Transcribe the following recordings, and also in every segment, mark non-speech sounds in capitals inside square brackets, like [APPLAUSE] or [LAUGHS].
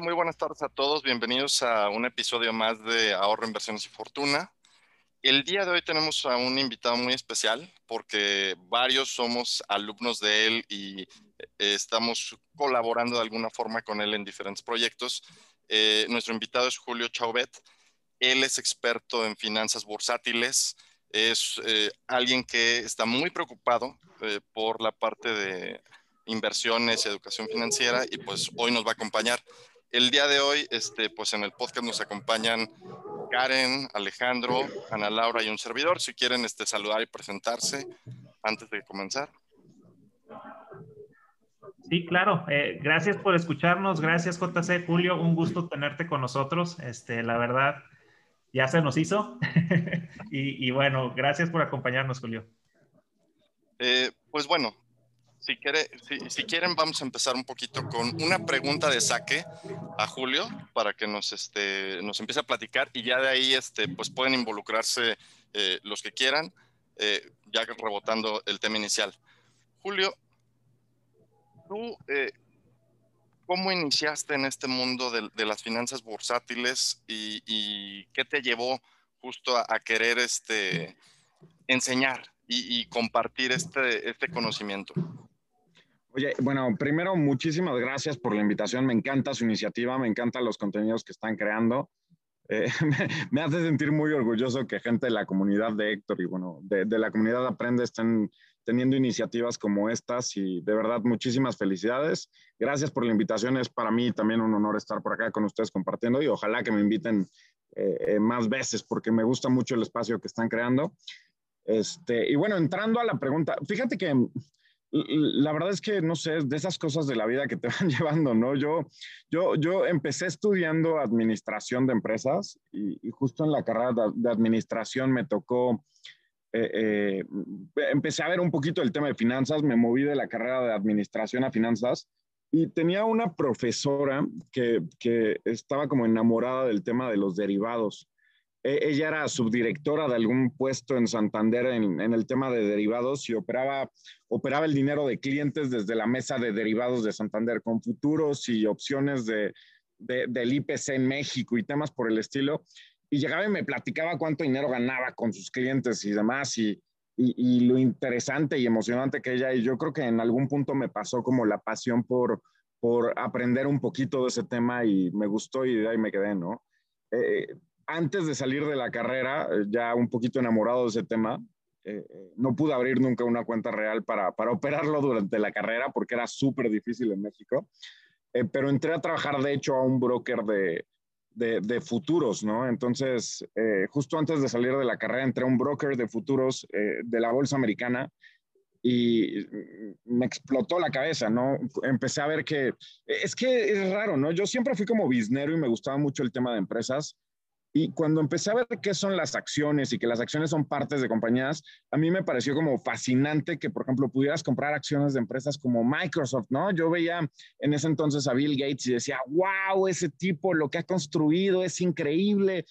muy buenas tardes a todos. Bienvenidos a un episodio más de Ahorro, Inversiones y Fortuna. El día de hoy tenemos a un invitado muy especial porque varios somos alumnos de él y eh, estamos colaborando de alguna forma con él en diferentes proyectos. Eh, nuestro invitado es Julio Chauvet. Él es experto en finanzas bursátiles. Es eh, alguien que está muy preocupado por la parte de inversiones, educación financiera y pues hoy nos va a acompañar. El día de hoy, este, pues en el podcast nos acompañan Karen, Alejandro, Ana Laura y un servidor. Si quieren este, saludar y presentarse antes de comenzar. Sí, claro. Eh, gracias por escucharnos. Gracias, JC. Julio, un gusto tenerte con nosotros. Este, la verdad, ya se nos hizo. [LAUGHS] y, bueno, gracias por acompañarnos, Julio. Eh, pues bueno, si, si, quieren, vamos a empezar un poquito con una pregunta de saque a Julio para que nos, este, nos empiece a platicar y ya de ahí este, pues pueden involucrarse eh, los que quieran, eh, ya rebotando el tema inicial. Julio, tú, eh, ¿cómo iniciaste en este mundo de, las finanzas bursátiles y, qué te llevó justo a, querer este, enseñar y, y compartir este, este conocimiento? Oye, bueno, primero, muchísimas gracias por la invitación. Me encanta su iniciativa, me encantan los contenidos que están creando. Eh, [LAUGHS] me, hace sentir muy orgulloso que gente de la comunidad de Héctor y bueno, de, la comunidad Aprende estén teniendo iniciativas como estas y de verdad muchísimas felicidades. Gracias por la invitación. Es para mí también un honor estar por acá con ustedes compartiendo y ojalá que me inviten eh, eh, más veces porque me gusta mucho el espacio que están creando. Este, y bueno, entrando a la pregunta, fíjate que la verdad es que no sé, de esas cosas de la vida que te [LAUGHS] van llevando, ¿no? Yo, yo, yo empecé estudiando administración de empresas y, justo en la carrera de, administración me tocó, eh, eh, empecé a ver un poquito el tema de finanzas, me moví de la carrera de administración a finanzas y tenía una profesora que, que estaba como enamorada del tema de los derivados. E, ella era subdirectora de algún puesto en Santander en, el tema de derivados y operaba, operaba el dinero de clientes desde la mesa de derivados de Santander con futuros y opciones de, del IPC en México y temas por el estilo. Y llegaba y me platicaba cuánto dinero ganaba con sus clientes y demás y, y, lo interesante y emocionante que ella y yo creo que en algún punto me pasó como la pasión por, por aprender un poquito de ese tema y me gustó y de ahí me quedé, ¿no? Eh, antes de salir de la carrera, eh, ya un poquito enamorado de ese tema, eh, eh, no pude abrir nunca una cuenta real para, [LAUGHS] operarlo durante la carrera porque era súper difícil en México. pero entré a trabajar, de hecho, a un broker de, futuros, ¿no? Entonces, justo antes de salir de la carrera, entré a un broker de futuros de la bolsa americana y me explotó la cabeza, ¿no? Empecé a ver que es que es raro, ¿no? Yo siempre fui como biznero y me gustaba mucho el tema de empresas y cuando empecé a ver qué son las acciones y que las acciones son partes de compañías, a mí me pareció como fascinante que, por ejemplo, pudieras comprar acciones de empresas como Microsoft, ¿no? Yo veía en ese entonces a Bill Gates y decía, wow, ese tipo, lo que ha construido es increíble.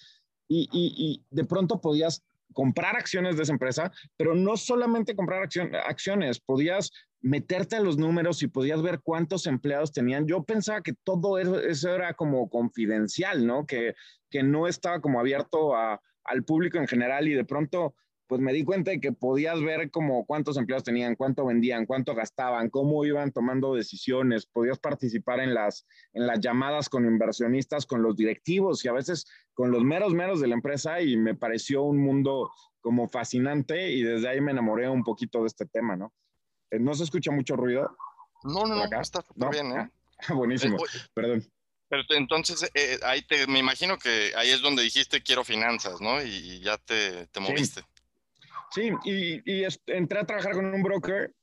Y, y, de pronto podías comprar acciones de esa empresa, pero no solamente comprar acciones, podías meterte a los números y podías ver cuántos empleados tenían. Yo pensaba que todo eso era como confidencial, ¿no? Que, que no estaba como abierto al público en general y de pronto pues me di cuenta de que podías ver como cuántos empleados tenían, cuánto vendían, cuánto gastaban, cómo iban tomando decisiones, podías participar en las, en las llamadas con inversionistas, con los directivos y a veces con los meros meros de la empresa y me pareció un mundo como fascinante y desde ahí me enamoré un poquito de este tema, ¿no? Eh, ¿No se escucha mucho ruido? No, no, no, está bien, ¿eh? [LAUGHS] Buenísimo, eh, perdón. Pero entonces, eh, ahí te, me imagino que ahí es donde dijiste quiero finanzas, ¿no? Y, ya te, te moviste. Sí, y, y entré a trabajar con un broker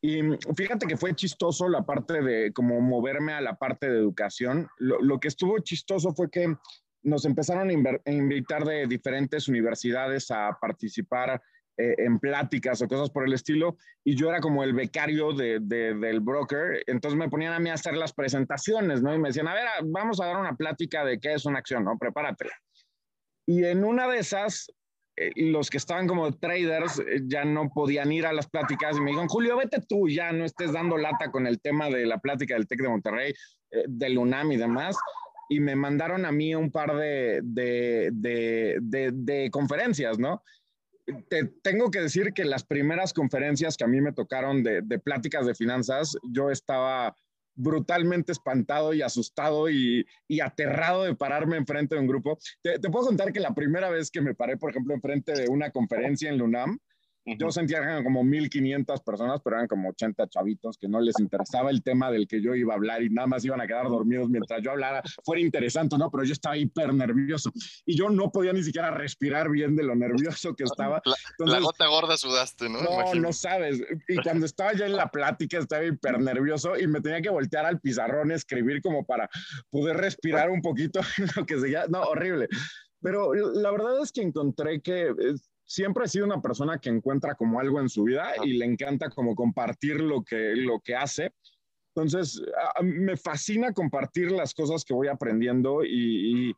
y fíjate que fue chistoso la parte de como moverme a la parte de educación. Lo, lo que estuvo chistoso fue que nos empezaron a, invitar de diferentes universidades a participar eh, en pláticas o cosas por el estilo, y yo era como el becario de, del broker, entonces me ponían a mí a hacer las presentaciones, ¿no? Y me decían, a ver, vamos a dar una plática de qué es una acción, ¿no? Prepárate. Y en una de esas, eh, los que estaban como traders eh, ya no podían ir a las pláticas y me dijeron, Julio, vete tú, ya no estés dando lata con el tema de la plática del TEC de Monterrey, eh, del UNAM y demás, y me mandaron a mí un par de, de, de conferencias, ¿no? Te tengo que decir que las primeras conferencias que a mí me tocaron de, pláticas de finanzas, yo estaba brutalmente espantado y asustado y, aterrado de pararme enfrente de un grupo. Te, te, puedo contar que la primera vez que me paré, por ejemplo, enfrente de una conferencia en Lunam, yo sentía que eran como 1500 personas, pero eran como 80 chavitos que no les interesaba el tema del que yo iba a hablar y nada más iban a quedar dormidos mientras yo hablara. Fuera interesante, ¿no? Pero yo estaba hiper nervioso y yo no podía ni siquiera respirar bien de lo nervioso que estaba. la gota gorda sudaste, ¿no? No, no sabes. Y cuando estaba ya en la plática estaba hiper nervioso y me tenía que voltear al pizarrón, escribir como para poder respirar un poquito [LAUGHS] lo que seguía. No, horrible. Pero la verdad es que encontré que siempre he sido una persona que encuentra como algo en su vida y le encanta como compartir lo que, lo que hace. Entonces, me fascina compartir las cosas que voy aprendiendo y,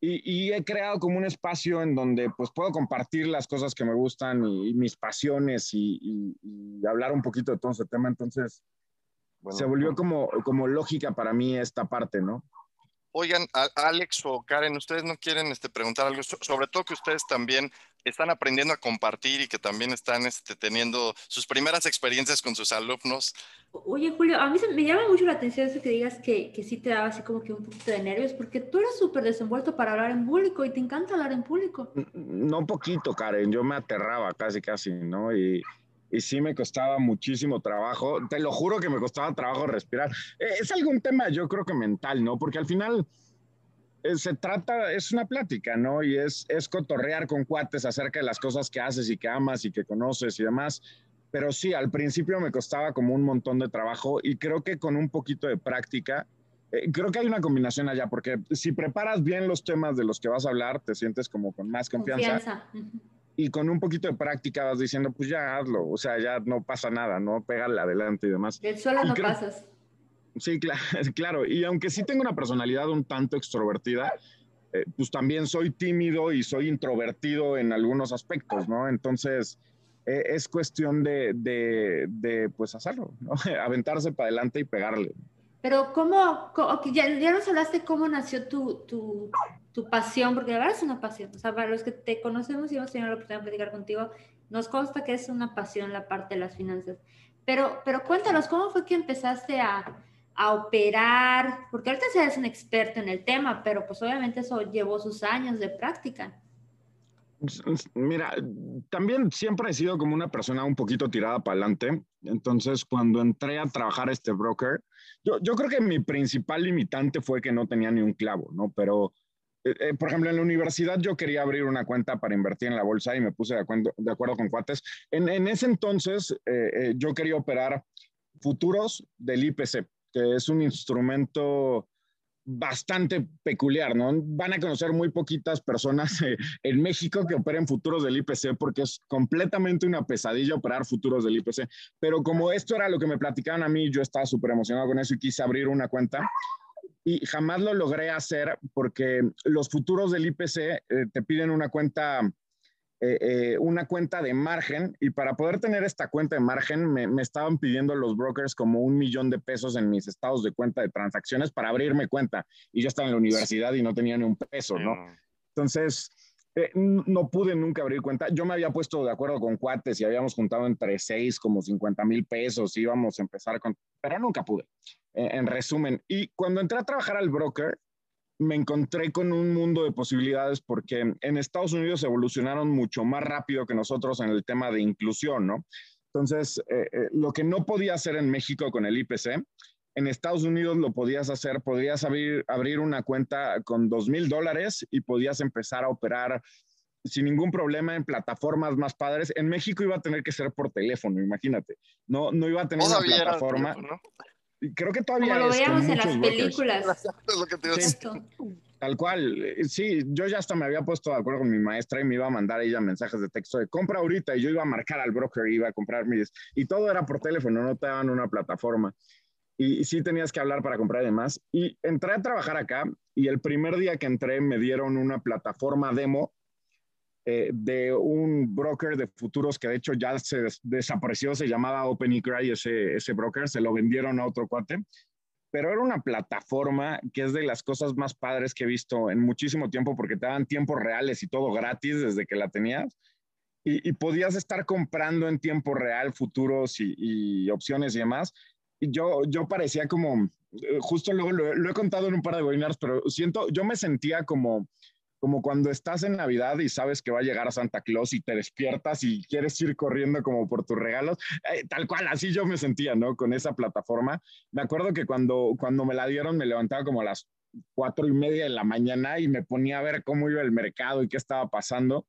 y, he creado como un espacio en donde pues puedo compartir las cosas que me gustan y, mis pasiones y, hablar un poquito de todo ese tema. Entonces, se volvió como, como lógica para mí esta parte, ¿no? Oigan, Alex o Karen, ustedes no quieren este, preguntar algo, sobre todo que ustedes también están aprendiendo a compartir y que también están este, teniendo sus primeras experiencias con sus alumnos. Oye, Julio, a mí me llama mucho la atención eso que digas que, que sí te daba así como que un poquito de nervios, porque tú eres súper desenvuelto para hablar en público y te encanta hablar en público. No poquito, Karen, yo me aterraba casi, casi, ¿no? Y, y sí me costaba muchísimo trabajo. Te lo juro que me costaba trabajo respirar. Eh, es algún tema, yo creo que mental, ¿no? Porque al final se trata, es una plática, ¿no? Y es, es cotorrear con cuates acerca de las cosas que haces y que amas y que conoces y demás. Pero sí, al principio me costaba como un montón de trabajo y creo que con un poquito de práctica, eh, creo que hay una combinación allá, porque si preparas bien los temas de los que vas a hablar, te sientes como con más confianza. confianza y con un poquito de práctica vas diciendo, pues ya hazlo, o sea, ya no pasa nada, ¿no? Pégale adelante y demás. Del suelo no pasas. Sí, claro, [LAUGHS] claro, y aunque sí tengo una personalidad un tanto extrovertida, eh, pues también soy tímido y soy introvertido en algunos aspectos, ¿no? Entonces, eh, es cuestión de, de, de, pues hacerlo, ¿no? [LAUGHS] Aventarse para adelante y pegarle. Pero cómo, ya, ya nos hablaste cómo nació tu, tu, tu pasión, porque la verdad es una pasión. O sea, para los que te conocemos y hemos tenido la oportunidad de platicar contigo, nos consta que es una pasión la parte de las finanzas. Pero, pero cuéntanos, ¿cómo fue que empezaste a, a operar? Porque ahorita eres un experto en el tema, pero pues obviamente eso llevó sus años de práctica. Mira, también siempre he sido como una persona un poquito tirada para adelante. Entonces, cuando entré a trabajar este broker, yo, yo creo que mi principal limitante fue que no tenía ni un clavo, ¿no? Pero eh, eh, por ejemplo, en la universidad yo quería abrir una cuenta para invertir en la bolsa y me puse de acuerdo, de acuerdo con cuates. En, en ese entonces eh, yo quería operar futuros del IPC, que es un instrumento bastante peculiar, ¿no? Van a conocer muy poquitas personas en México que operen futuros del IPC porque es completamente una pesadilla operar futuros del IPC. Pero como esto era lo que me platicaban a mí, yo estaba súper emocionado con eso y quise abrir una cuenta y jamás lo logré hacer porque los futuros del IPC eh, te piden una cuenta, eh, eh, una cuenta de margen y para poder tener esta cuenta de margen me, me, estaban pidiendo los brokers como un millón de pesos en mis estados de cuenta de transacciones para abrirme cuenta y yo estaba en la universidad y no tenía ni un peso, ¿no? Entonces... no pude nunca abrir cuenta. Yo me había puesto de acuerdo con cuates y habíamos juntado entre seis como 50 mil pesos, íbamos a empezar con, pero nunca pude en resumen. Y cuando entré a trabajar al broker, me encontré con un mundo de posibilidades porque en Estados Unidos evolucionaron mucho más rápido que nosotros en el tema de inclusión, ¿no? Entonces, eh, eh, lo que no podía hacer en México con el IPC, en Estados Unidos lo podías hacer, podías abrir, abrir una cuenta con dos mil dólares y podías empezar a operar sin ningún problema en plataformas más padres. En México iba a tener que ser por teléfono, imagínate. No, no iba a tener una plataforma creo que todavía Como lo veíamos en las películas. tal cual. Eh, sí, yo ya hasta me había puesto de acuerdo con mi maestra y me iba a mandar ella mensajes de texto de compra ahorita y yo iba a marcar al broker y iba a comprar mis... Y todo era por teléfono, no te daban una plataforma. Y, y, sí tenías que hablar para comprar y demás. Y entré a trabajar acá y el primer día que entré me dieron una plataforma demo eh, de un broker de futuros que de hecho ya se desapareció, se llamaba OpenECRY, ese, ese broker, se lo vendieron a otro cuate. pero era una plataforma que es de las cosas más padres que he visto en muchísimo tiempo porque te daban tiempos reales y todo gratis desde que la tenías. Y, podías estar comprando en tiempo real futuros y, opciones y demás. Y yo, yo parecía como, eh, justo luego lo, lo, he contado en un par de webinars, pero siento, yo me sentía como como cuando estás en Navidad y sabes que va a llegar a Santa Claus y te despiertas y quieres ir corriendo como por tus regalos, eh, tal cual, así yo me sentía, ¿no? Con esa plataforma. Me acuerdo que cuando, cuando me la dieron me levantaba como a las cuatro y media de la mañana y me ponía a ver cómo iba el mercado y qué estaba pasando.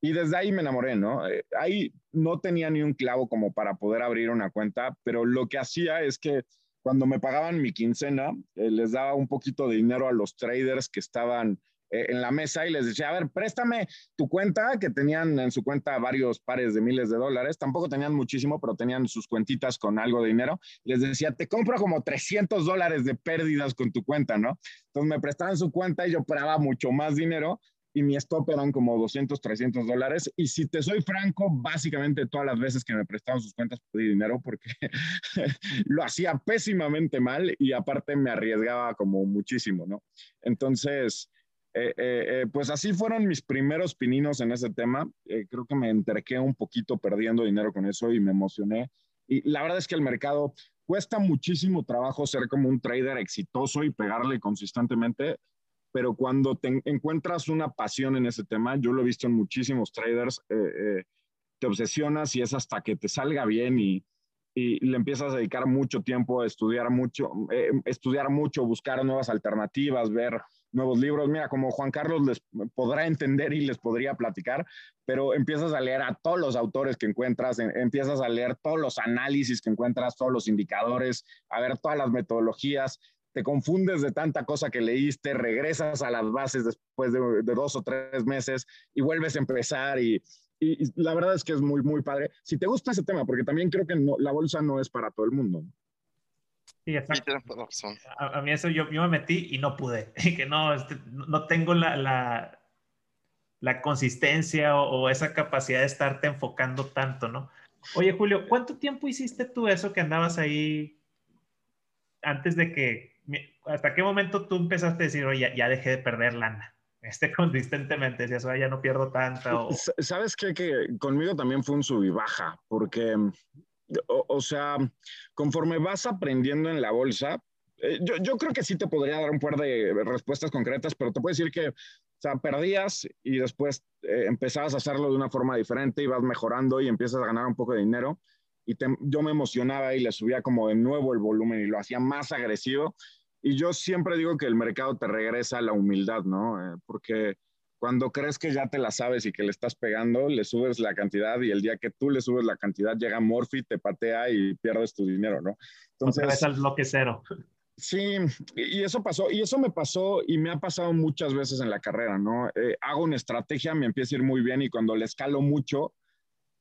Y desde ahí me enamoré, ¿no? Eh, ahí no tenía ni un clavo como para poder abrir una cuenta, pero lo que hacía es que cuando me pagaban mi quincena, eh, les daba un poquito de dinero a los traders que estaban en la mesa y les decía, a ver, préstame tu cuenta, que tenían en su cuenta varios pares de miles de dólares, tampoco tenían muchísimo, pero tenían sus cuentitas con algo de dinero. Les decía, te compro como 300 dólares de pérdidas con tu cuenta, ¿no? Entonces me prestaban su cuenta y yo operaba mucho más dinero y mi stop eran como 200, 300 dólares. Y si te soy franco, básicamente todas las veces que me prestaban sus cuentas pedí dinero porque [LAUGHS] lo hacía pésimamente mal y aparte me arriesgaba como muchísimo, ¿no? Entonces, eh, eh, eh, pues así fueron mis primeros pininos en ese tema. creo que me entrequé un poquito perdiendo dinero con eso y me emocioné. Y la verdad es que el mercado cuesta muchísimo trabajo ser como un trader exitoso y pegarle consistentemente, pero cuando te encuentras una pasión en ese tema, yo lo he visto en muchísimos traders, te obsesionas y es hasta que te salga bien y, y le empiezas a dedicar mucho tiempo a estudiar mucho, estudiar mucho, buscar nuevas alternativas, ver nuevos libros. Mira, como Juan Carlos les podrá entender y les podría platicar, pero empiezas a leer a todos los autores que encuentras, empiezas a leer todos los análisis que encuentras, todos los indicadores, a ver todas las metodologías, te confundes de tanta cosa que leíste, regresas a las bases después de, dos o tres meses y vuelves a empezar y, la verdad es que es muy, muy padre. Si te gusta ese tema, porque también creo que la bolsa no es para todo el mundo. Sí, exacto. A, mí eso yo, yo, me metí y no pude. [LAUGHS] que no, este, no tengo la, la, la consistencia o, esa capacidad de estarte enfocando tanto, ¿no? Oye, Julio, ¿cuánto tiempo hiciste tú eso que andabas ahí antes de que, hasta qué momento tú empezaste a decir, oye, ya, dejé de perder lana? Este [LAUGHS] consistentemente, decías, ya no pierdo tanta. O... ¿Sabes qué? Que conmigo también fue un sub y baja, porque o, sea, conforme vas aprendiendo en la bolsa, eh, yo, creo que sí te podría dar un par de respuestas concretas, pero te puedo decir que, o sea, perdías y después eh, empezabas a hacerlo de una forma diferente y vas mejorando y empiezas a ganar un poco de dinero. Y yo me emocionaba y le subía como de nuevo el volumen y lo hacía más agresivo. Y yo siempre digo que el mercado te regresa a la humildad, ¿no? Eh, porque cuando crees que ya te la sabes y que le estás pegando, le subes la cantidad y el día que tú le subes la cantidad llega Morphy, te patea y pierdes tu dinero, ¿no? Entonces es al bloque cero. Sí, y eso pasó, y eso me pasó y me ha pasado muchas veces en la carrera, ¿no? Eh, hago una estrategia, me empieza a ir muy bien y cuando le escalo mucho,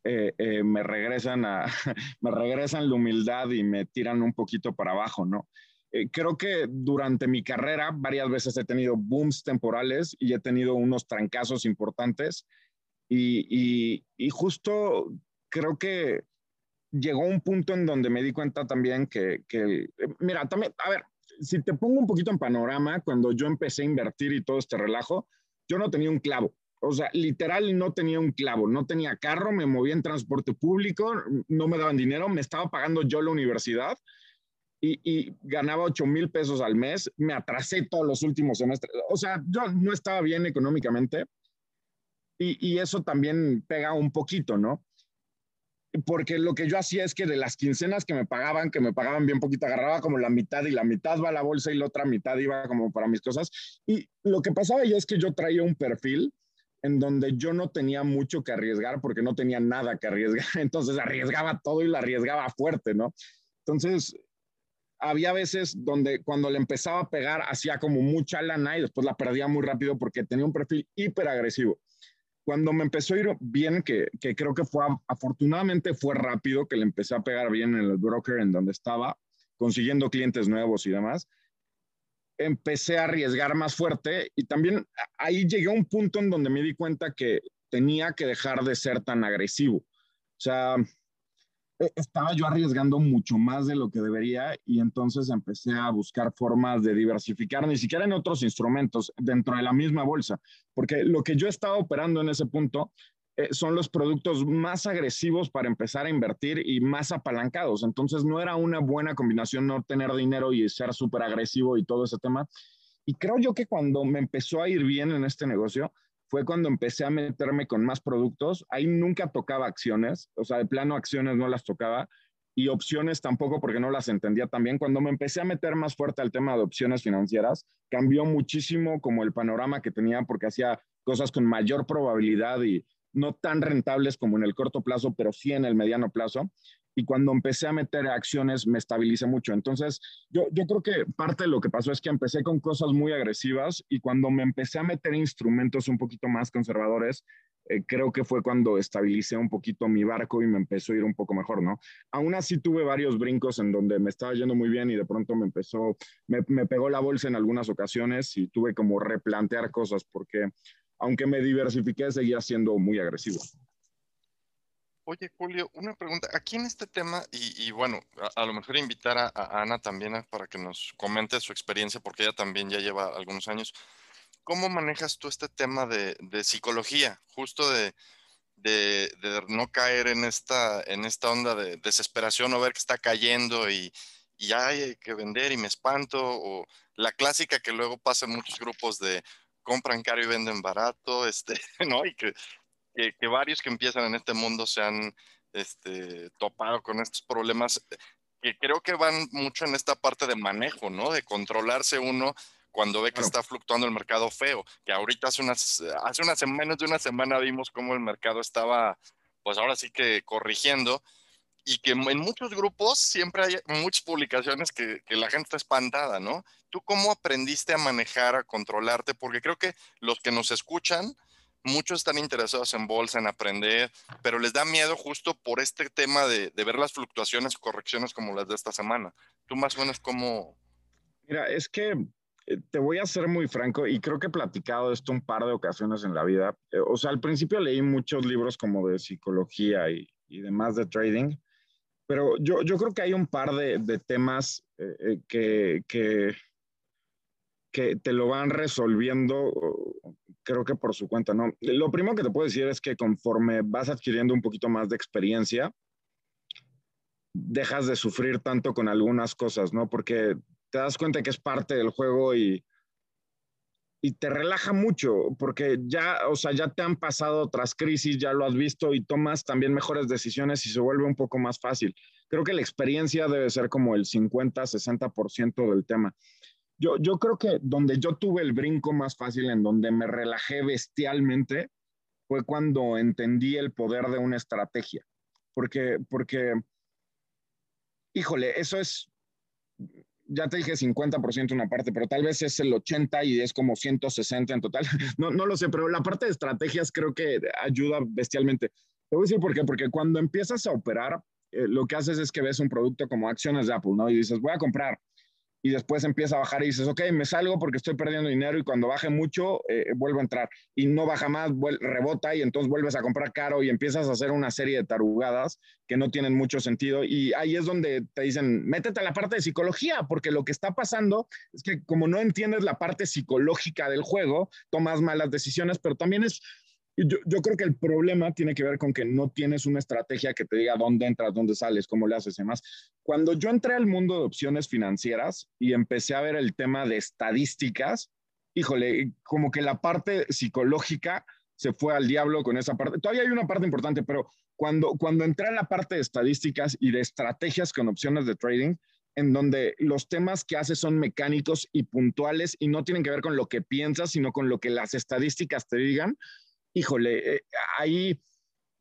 eh, eh, me regresan a, [LAUGHS] me regresan la humildad y me tiran un poquito para abajo, ¿no? Eh, creo que durante mi carrera varias veces he tenido booms temporales y he tenido unos trancazos importantes y, justo creo que llegó un punto en donde me di cuenta también que, que, mira, también, a ver, si te pongo un poquito en panorama, cuando yo empecé a invertir y todo este relajo, yo no tenía un clavo. O sea, literal no tenía un clavo, no tenía carro, me movía en transporte público, no me daban dinero, me estaba pagando yo la universidad y, ganaba 8 mil pesos al mes, me atrasé todos los últimos semestres. O sea, yo no estaba bien económicamente y, y, eso también pega un poquito, ¿no? Porque lo que yo hacía es que de las quincenas que me pagaban, que me pagaban bien poquito, agarraba como la mitad y la mitad va a la bolsa y la otra mitad iba como para mis cosas. Y lo que pasaba ya es que yo traía un perfil en donde yo no tenía mucho que arriesgar porque no tenía nada que arriesgar. [LAUGHS] Entonces arriesgaba todo y la arriesgaba fuerte, ¿no? Entonces, había veces donde cuando le empezaba a pegar hacía como mucha lana y después la perdía muy rápido porque tenía un perfil hiper agresivo. Cuando me empezó a ir bien, que, que creo que fue afortunadamente fue rápido, que le empecé a pegar bien en el broker en donde estaba, consiguiendo clientes nuevos y demás, empecé a arriesgar más fuerte y también ahí llegué a un punto en donde me di cuenta que tenía que dejar de ser tan agresivo. O sea, estaba yo arriesgando mucho más de lo que debería y entonces empecé a buscar formas de diversificar, ni siquiera en otros instrumentos dentro de la misma bolsa, porque lo que yo estaba operando en ese punto eh, son los productos más agresivos para empezar a invertir y más apalancados. Entonces no era una buena combinación no tener dinero y ser súper agresivo y todo ese tema. Y creo yo que cuando me empezó a ir bien en este negocio, fue cuando empecé a meterme con más productos. Ahí nunca tocaba acciones, o sea, de plano acciones no las tocaba y opciones tampoco porque no las entendía también. Cuando me empecé a meter más fuerte al tema de opciones financieras, cambió muchísimo como el panorama que tenía porque hacía cosas con mayor probabilidad y no tan rentables como en el corto plazo, pero sí en el mediano plazo y cuando empecé a meter acciones me estabilicé mucho. Entonces, yo, yo creo que parte de lo que pasó es que empecé con cosas muy agresivas y cuando me empecé a meter instrumentos un poquito más conservadores, eh, creo que fue cuando estabilicé un poquito mi barco y me empezó a ir un poco mejor, ¿no? Aún así tuve varios brincos en donde me estaba yendo muy bien y de pronto me empezó, me, me pegó la bolsa en algunas ocasiones y tuve como replantear cosas porque aunque me diversifiqué, seguía siendo muy agresivo. Oye, Julio, una pregunta. Aquí en este tema, y, bueno, a, lo mejor invitar a, Ana también para que nos comente su experiencia, porque ella también ya lleva algunos años. ¿Cómo manejas tú este tema de, psicología? Justo de, de, no caer en esta, en esta onda de desesperación o ver que está cayendo y, y hay que vender y me espanto, o la clásica que luego pasa en muchos grupos de compran caro y venden barato, este, [LAUGHS] ¿no? Y que que, varios que empiezan en este mundo se han este, topado con estos problemas que creo que van mucho en esta parte de manejo, ¿no? De controlarse uno cuando ve que está fluctuando el mercado feo, que ahorita hace unas, hace unas menos de una semana vimos cómo el mercado estaba, pues ahora sí que corrigiendo, y que en muchos grupos siempre hay muchas publicaciones que, que, la gente está espantada, ¿no? ¿Tú cómo aprendiste a manejar, a controlarte? Porque creo que los que nos escuchan muchos están interesados en bolsa, en aprender, pero les da miedo justo por este tema de, ver las fluctuaciones correcciones como las de esta semana. ¿Tú más o menos cómo...? Mira, es que eh, te voy a ser muy franco y creo que he platicado esto un par de ocasiones en la vida. Eh, o sea, al principio leí muchos libros como de psicología y, demás de trading, pero yo, yo, creo que hay un par de, temas eh, que, que, te lo van resolviendo creo que por su cuenta, ¿no? Lo primero que te puedo decir es que conforme vas adquiriendo un poquito más de experiencia, dejas de sufrir tanto con algunas cosas, ¿no? Porque te das cuenta que es parte del juego y, y te relaja mucho, porque ya, o sea, ya te han pasado otras crisis, ya lo has visto y tomas también mejores decisiones y se vuelve un poco más fácil. Creo que la experiencia debe ser como el 50, 60% del tema. Yo, yo creo que donde yo tuve el brinco más fácil, en donde me relajé bestialmente, fue cuando entendí el poder de una estrategia. Porque, porque, híjole, eso es, ya te dije 50% una parte, pero tal vez es el 80 y es como 160 en total. [LAUGHS] No, no lo sé, pero la parte de estrategias creo que ayuda bestialmente. Te voy a decir por qué, porque cuando empiezas a operar, eh, lo que haces es que ves un producto como acciones de Apple, ¿no? Y dices, voy a comprar y después empieza a bajar y dices, ok, me salgo porque estoy perdiendo dinero y cuando baje mucho, eh, vuelvo a entrar. Y no baja más, rebota y entonces vuelves a comprar caro y empiezas a hacer una serie de tarugadas que no tienen mucho sentido. Y ahí es donde te dicen, métete a la parte de psicología, porque lo que está pasando es que como no entiendes la parte psicológica del juego, tomas malas decisiones, pero también es yo, yo, creo que el problema tiene que ver con que no tienes una estrategia que te diga dónde entras, dónde sales, cómo le haces y demás. Cuando yo entré al mundo de opciones financieras y empecé a ver el tema de estadísticas, híjole, como que la parte psicológica se fue al diablo con esa parte. Todavía hay una parte importante, pero cuando, cuando entré a la parte de estadísticas y de estrategias con opciones de trading, en donde los temas que haces son mecánicos y puntuales y no tienen que ver con lo que piensas, sino con lo que las estadísticas te digan, híjole, eh, ahí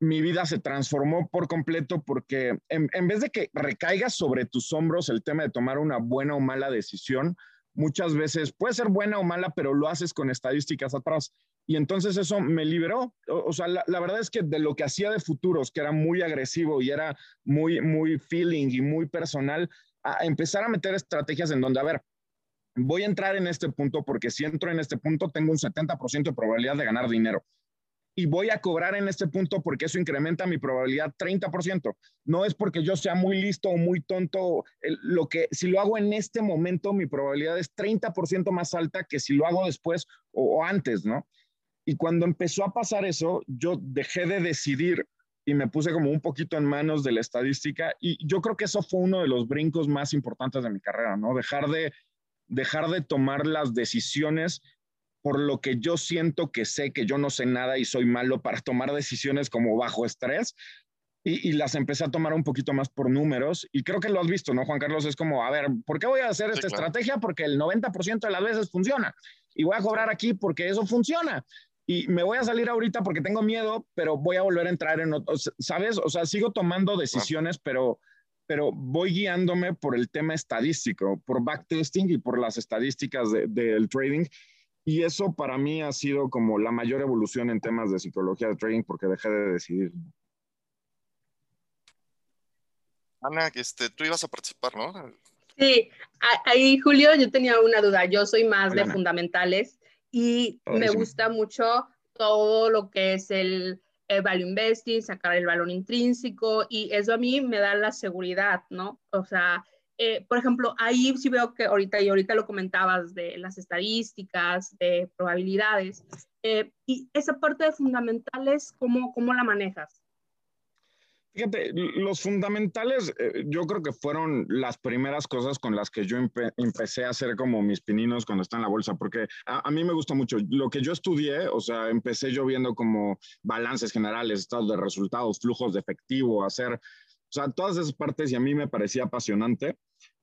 mi vida se transformó por completo porque en, vez de que recaiga sobre tus hombros el tema de tomar una buena o mala decisión, muchas veces puede ser buena o mala, pero lo haces con estadísticas atrás. Y entonces eso me liberó. O, sea, la, verdad es que de lo que hacía de futuros, que era muy agresivo y era muy, muy feeling y muy personal, a empezar a meter estrategias en donde, a ver, voy a entrar en este punto porque si entro en este punto tengo un 70% de probabilidad de ganar dinero y voy a cobrar en este punto porque eso incrementa mi probabilidad 30%. No es porque yo sea muy listo o muy tonto. lo que, si lo hago en este momento, mi probabilidad es 30% más alta que si lo hago después o, antes, ¿no? Y cuando empezó a pasar eso, yo dejé de decidir y me puse como un poquito en manos de la estadística y yo creo que eso fue uno de los brincos más importantes de mi carrera, ¿no? Dejar de, dejar de tomar las decisiones por lo que yo siento que sé que yo no sé nada y soy malo para tomar decisiones como bajo estrés. Y, las empecé a tomar un poquito más por números. Y creo que lo has visto, ¿no, Juan Carlos? Es como, a ver, ¿por qué voy a hacer esta estrategia? Porque el 90% de las veces funciona. Y voy a cobrar aquí porque eso funciona. Y me voy a salir ahorita porque tengo miedo, pero voy a volver a entrar en otro, ¿sabes? O sea, sigo tomando decisiones, pero, pero voy guiándome por el tema estadístico, por backtesting y por las estadísticas del trading. Y eso para mí ha sido como la mayor evolución en temas de psicología de trading porque dejé de decidir. Ana, este, tú ibas a participar, ¿no? Sí, ahí Julio, yo tenía una duda. Yo soy más de fundamentales y me gusta mucho todo lo que es el, el, value investing, sacar el valor intrínseco y eso a mí me da la seguridad, ¿no? O sea, eh, por ejemplo, ahí sí veo que ahorita, y ahorita lo comentabas de las estadísticas, de probabilidades, eh, y esa parte de fundamentales, ¿cómo, cómo la manejas? Fíjate, los fundamentales eh, yo creo que fueron las primeras cosas con las que yo empecé a hacer como mis pininos cuando está en la bolsa, porque a, a, mí me gusta mucho. Lo que yo estudié, o sea, empecé yo viendo como balances generales, estados de resultados, flujos de efectivo, hacer o sea, todas esas partes y a mí me parecía apasionante.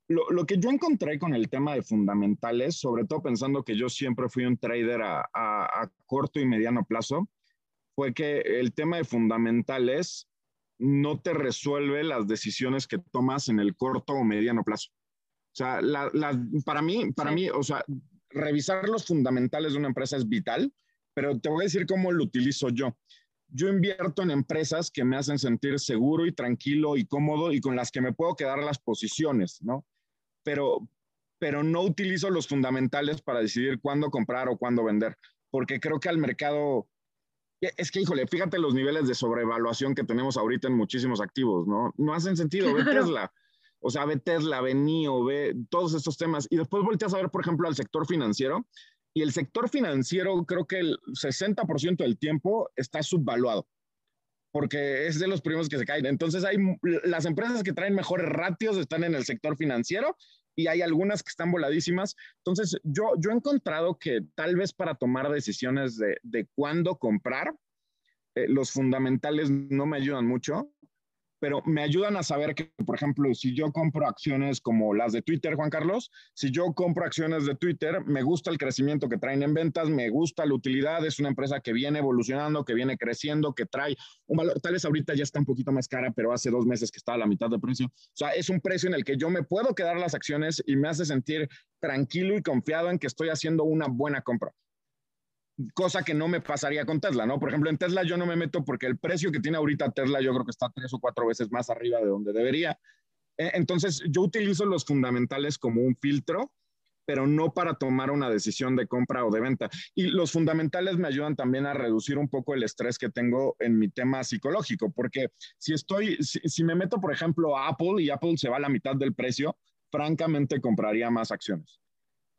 Lo, lo, que yo encontré con el tema de fundamentales, sobre todo pensando que yo siempre fui un trader a, a, a corto y mediano plazo, fue que el tema de fundamentales no te resuelve las decisiones que tomas en el corto o mediano plazo. O sea, la, la, para mí, para mí, o sea, revisar los fundamentales de una empresa es vital, pero te voy a decir cómo lo utilizo yo yo invierto en empresas que me hacen sentir seguro y tranquilo y cómodo y con las que me puedo quedar las posiciones, ¿no? Pero, pero no utilizo los fundamentales para decidir cuándo comprar o cuándo vender, porque creo que al mercado, es que, híjole, fíjate los niveles de sobrevaluación que tenemos ahorita en muchísimos activos, ¿no? No hacen sentido, ve Tesla. O sea, ve Tesla, ve NIO, ve todos estos temas. Y después volteas a ver, por ejemplo, al sector financiero y el sector financiero, creo que el 60% del tiempo está subvaluado, porque es de los primeros que se caen. Entonces, hay las empresas que traen mejores ratios están en el sector financiero y hay algunas que están voladísimas. Entonces, yo, yo he encontrado que tal vez para tomar decisiones de, de cuándo comprar, eh, los fundamentales no me ayudan mucho pero me ayudan a saber que, por ejemplo, si yo compro acciones como las de Twitter, Juan Carlos, si yo compro acciones de Twitter, me gusta el crecimiento que traen en ventas, me gusta la utilidad, es una empresa que viene evolucionando, que viene creciendo, que trae un valor, tal vez ahorita ya está un poquito más cara, pero hace dos meses que estaba a la mitad de precio. O sea, es un precio en el que yo me puedo quedar las acciones y me hace sentir tranquilo y confiado en que estoy haciendo una buena compra cosa que no me pasaría con Tesla, ¿no? Por ejemplo, en Tesla yo no me meto porque el precio que tiene ahorita Tesla yo creo que está tres o cuatro veces más arriba de donde debería. E, entonces, yo utilizo los fundamentales como un filtro, pero no para tomar una decisión de compra o de venta. Y los fundamentales me ayudan también a reducir un poco el estrés que tengo en mi tema psicológico, porque si estoy, si, si me meto, por ejemplo, a Apple y Apple se va a la mitad del precio, francamente compraría más acciones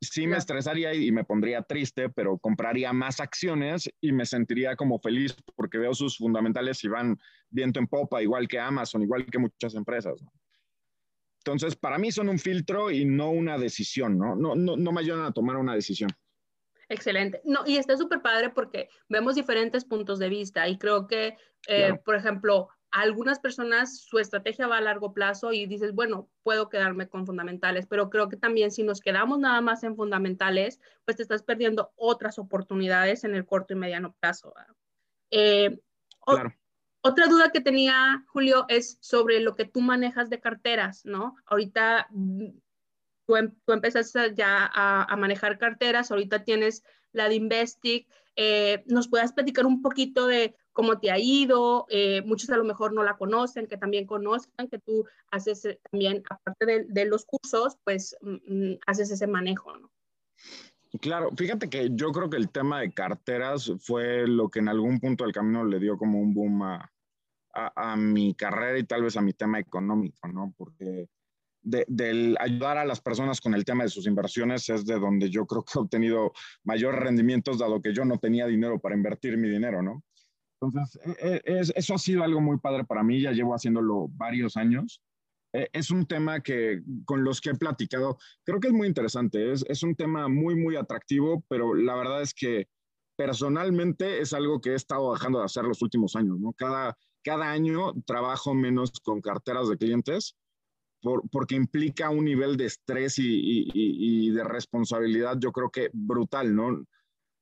sí me estresaría y me pondría triste, pero compraría más acciones y me sentiría como feliz porque veo sus fundamentales y van viento en popa, igual que Amazon, igual que muchas empresas. Entonces, para mí son un filtro y no una decisión, ¿no? No, no, no me ayudan a tomar una decisión. Excelente. No, y está súper padre porque vemos diferentes puntos de vista y creo que, eh, por ejemplo, algunas personas su estrategia va a largo plazo y dices, bueno, puedo quedarme con fundamentales, pero creo que también si nos quedamos nada más en fundamentales, pues te estás perdiendo otras oportunidades en el corto y mediano plazo. Eh, otra duda que tenía Julio es sobre lo que tú manejas de carteras, ¿no? Ahorita mm, tú, em, tú empezaste ya a, manejar carteras, ahorita tienes la de Investic. Eh, ¿Nos puedas platicar un poquito de cómo te ha ido, eh, muchos a lo mejor no la conocen, que también conozcan, que tú haces eh, también, aparte de, los cursos, pues mm, mm, haces ese manejo, ¿no? Claro, fíjate que yo creo que el tema de carteras fue lo que en algún punto del camino le dio como un boom a, a, mi carrera y tal vez a mi tema económico, ¿no? Porque de, del ayudar a las personas con el tema de sus inversiones es de donde yo creo que he obtenido mayores rendimientos, dado que yo no tenía dinero para invertir mi dinero, ¿no? Entonces, e, e, eso ha sido algo muy padre para mí, ya llevo haciéndolo varios años eh, es un tema que con los que he platicado, creo que es muy interesante, es, es un tema muy, muy atractivo, pero la verdad es que personalmente es algo que he estado dejando de hacer los últimos años. Cada, cada año trabajo menos con carteras de clientes por, porque implica un nivel de estrés y, de responsabilidad, yo creo que brutal, ¿no?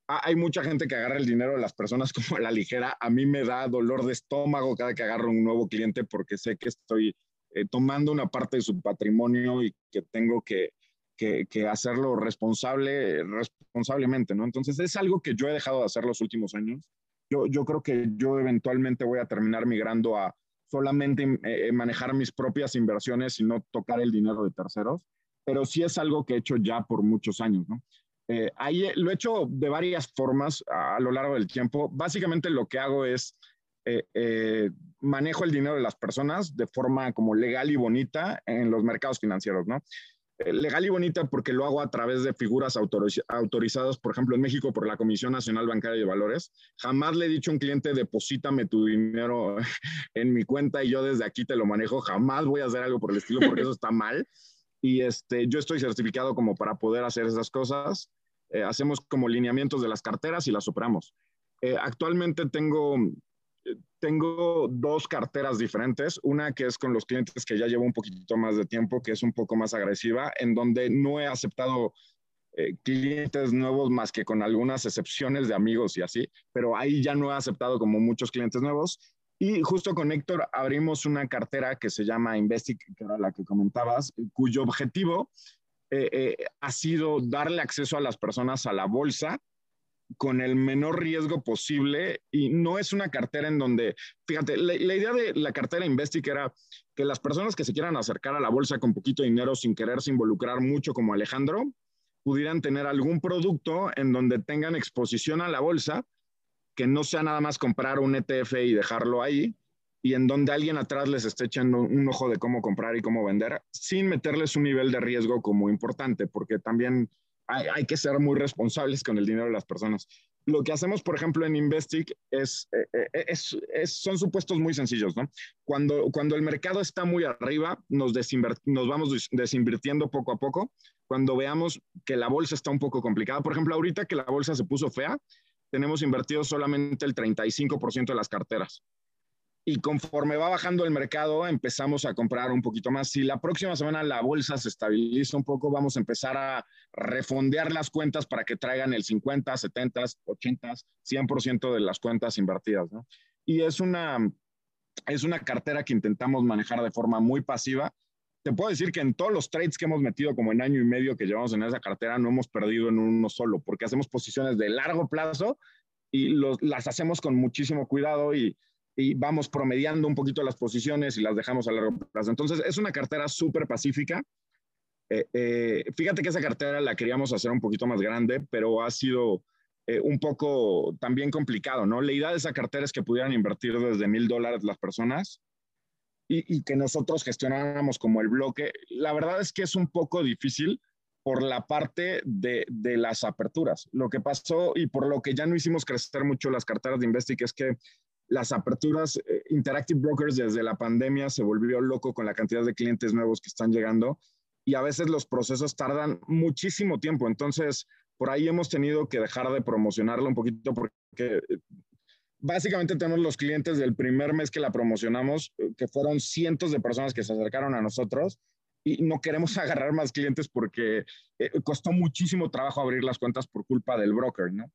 Hay mucha gente que agarra el dinero de las personas [LAUGHS] como a la ligera. A mí me da dolor de estómago cada que agarro un nuevo cliente porque sé que estoy eh, tomando una parte de su patrimonio y que tengo que, que, hacerlo responsable, responsablemente, ¿no? Entonces es algo que yo he dejado de hacer los últimos años. Yo, yo creo que yo eventualmente voy a terminar migrando a solamente eh, manejar mis propias inversiones y no tocar el dinero de terceros, pero sí es algo que he hecho ya por muchos años, ¿no? Eh, ahí lo he hecho de varias formas a, lo largo del tiempo. Básicamente lo que hago es eh, eh, manejo el dinero de las personas de forma como legal y bonita en los mercados financieros, ¿no? Eh, legal y bonita porque lo hago a través de figuras autorizadas, por ejemplo, en México por la Comisión Nacional Bancaria de Valores. Jamás le he dicho a un cliente, deposítame tu dinero [LAUGHS] en mi cuenta y yo desde aquí te lo manejo. Jamás voy a hacer algo por el estilo porque eso está mal. Y este, yo estoy certificado como para poder hacer esas cosas. hacemos como lineamientos de las carteras y las operamos. actualmente tengo tengo dos carteras diferentes. Una que es con los clientes que ya llevo un poquito más de tiempo, que es un poco más agresiva, en donde no he aceptado eh, clientes nuevos más que con algunas excepciones de amigos y así, pero ahí ya no he aceptado como muchos clientes nuevos. Y justo con Héctor abrimos una cartera que se llama Investic, que era la que comentabas, cuyo objetivo eh, eh, ha sido darle acceso a las personas a la bolsa con el menor riesgo posible y no es una cartera en donde, fíjate, la, idea de la cartera Investic era que las personas que se quieran acercar a la bolsa con poquito dinero sin quererse involucrar mucho como Alejandro, pudieran tener algún producto en donde tengan exposición a la bolsa, que no sea nada más comprar un ETF y dejarlo ahí, y en donde alguien atrás les esté echando un ojo de cómo comprar y cómo vender, sin meterles un nivel de riesgo como importante, porque también hay, que ser muy responsables con el dinero de las personas. Lo que hacemos, por ejemplo, en Investic es, eh, eh, es, son supuestos muy sencillos, ¿no? Cuando, cuando el mercado está muy arriba, nos, nos vamos desinvirtiendo poco a poco. Cuando veamos que la bolsa está un poco complicada, por ejemplo, ahorita que la bolsa se puso fea, tenemos invertido solamente el 35% de las carteras y conforme va bajando el mercado empezamos a comprar un poquito más. Si la próxima semana la bolsa se estabiliza un poco, vamos a empezar a refondear las cuentas para que traigan el 50, 70, 80, 100% de las cuentas invertidas. ¿no? Y es una, es una cartera que intentamos manejar de forma muy pasiva. Te puedo decir que en todos los trades que hemos metido como en año y medio que llevamos en esa cartera no hemos perdido en uno solo, porque hacemos posiciones de largo plazo y los, las hacemos con muchísimo cuidado y y vamos promediando un poquito las posiciones y las dejamos a largo plazo. Entonces, es una cartera súper pacífica. Eh, eh, fíjate que esa cartera la queríamos hacer un poquito más grande, pero ha sido eh, un poco también complicado, ¿no? La idea de esa cartera es que pudieran invertir desde mil dólares las personas y, y, que nosotros gestionáramos como el bloque. La verdad es que es un poco difícil por la parte de, de, las aperturas. Lo que pasó y por lo que ya no hicimos crecer mucho las carteras de Investic es que las aperturas, eh, Interactive Brokers desde la pandemia se volvió loco con la cantidad de clientes nuevos que están llegando y a veces los procesos tardan muchísimo tiempo. Entonces, por ahí hemos tenido que dejar de promocionarlo un poquito porque eh, básicamente tenemos los clientes del primer mes que la promocionamos, eh, que fueron cientos de personas que se acercaron a nosotros y no queremos [LAUGHS] agarrar más clientes porque costó muchísimo trabajo abrir las cuentas por culpa del broker, ¿no?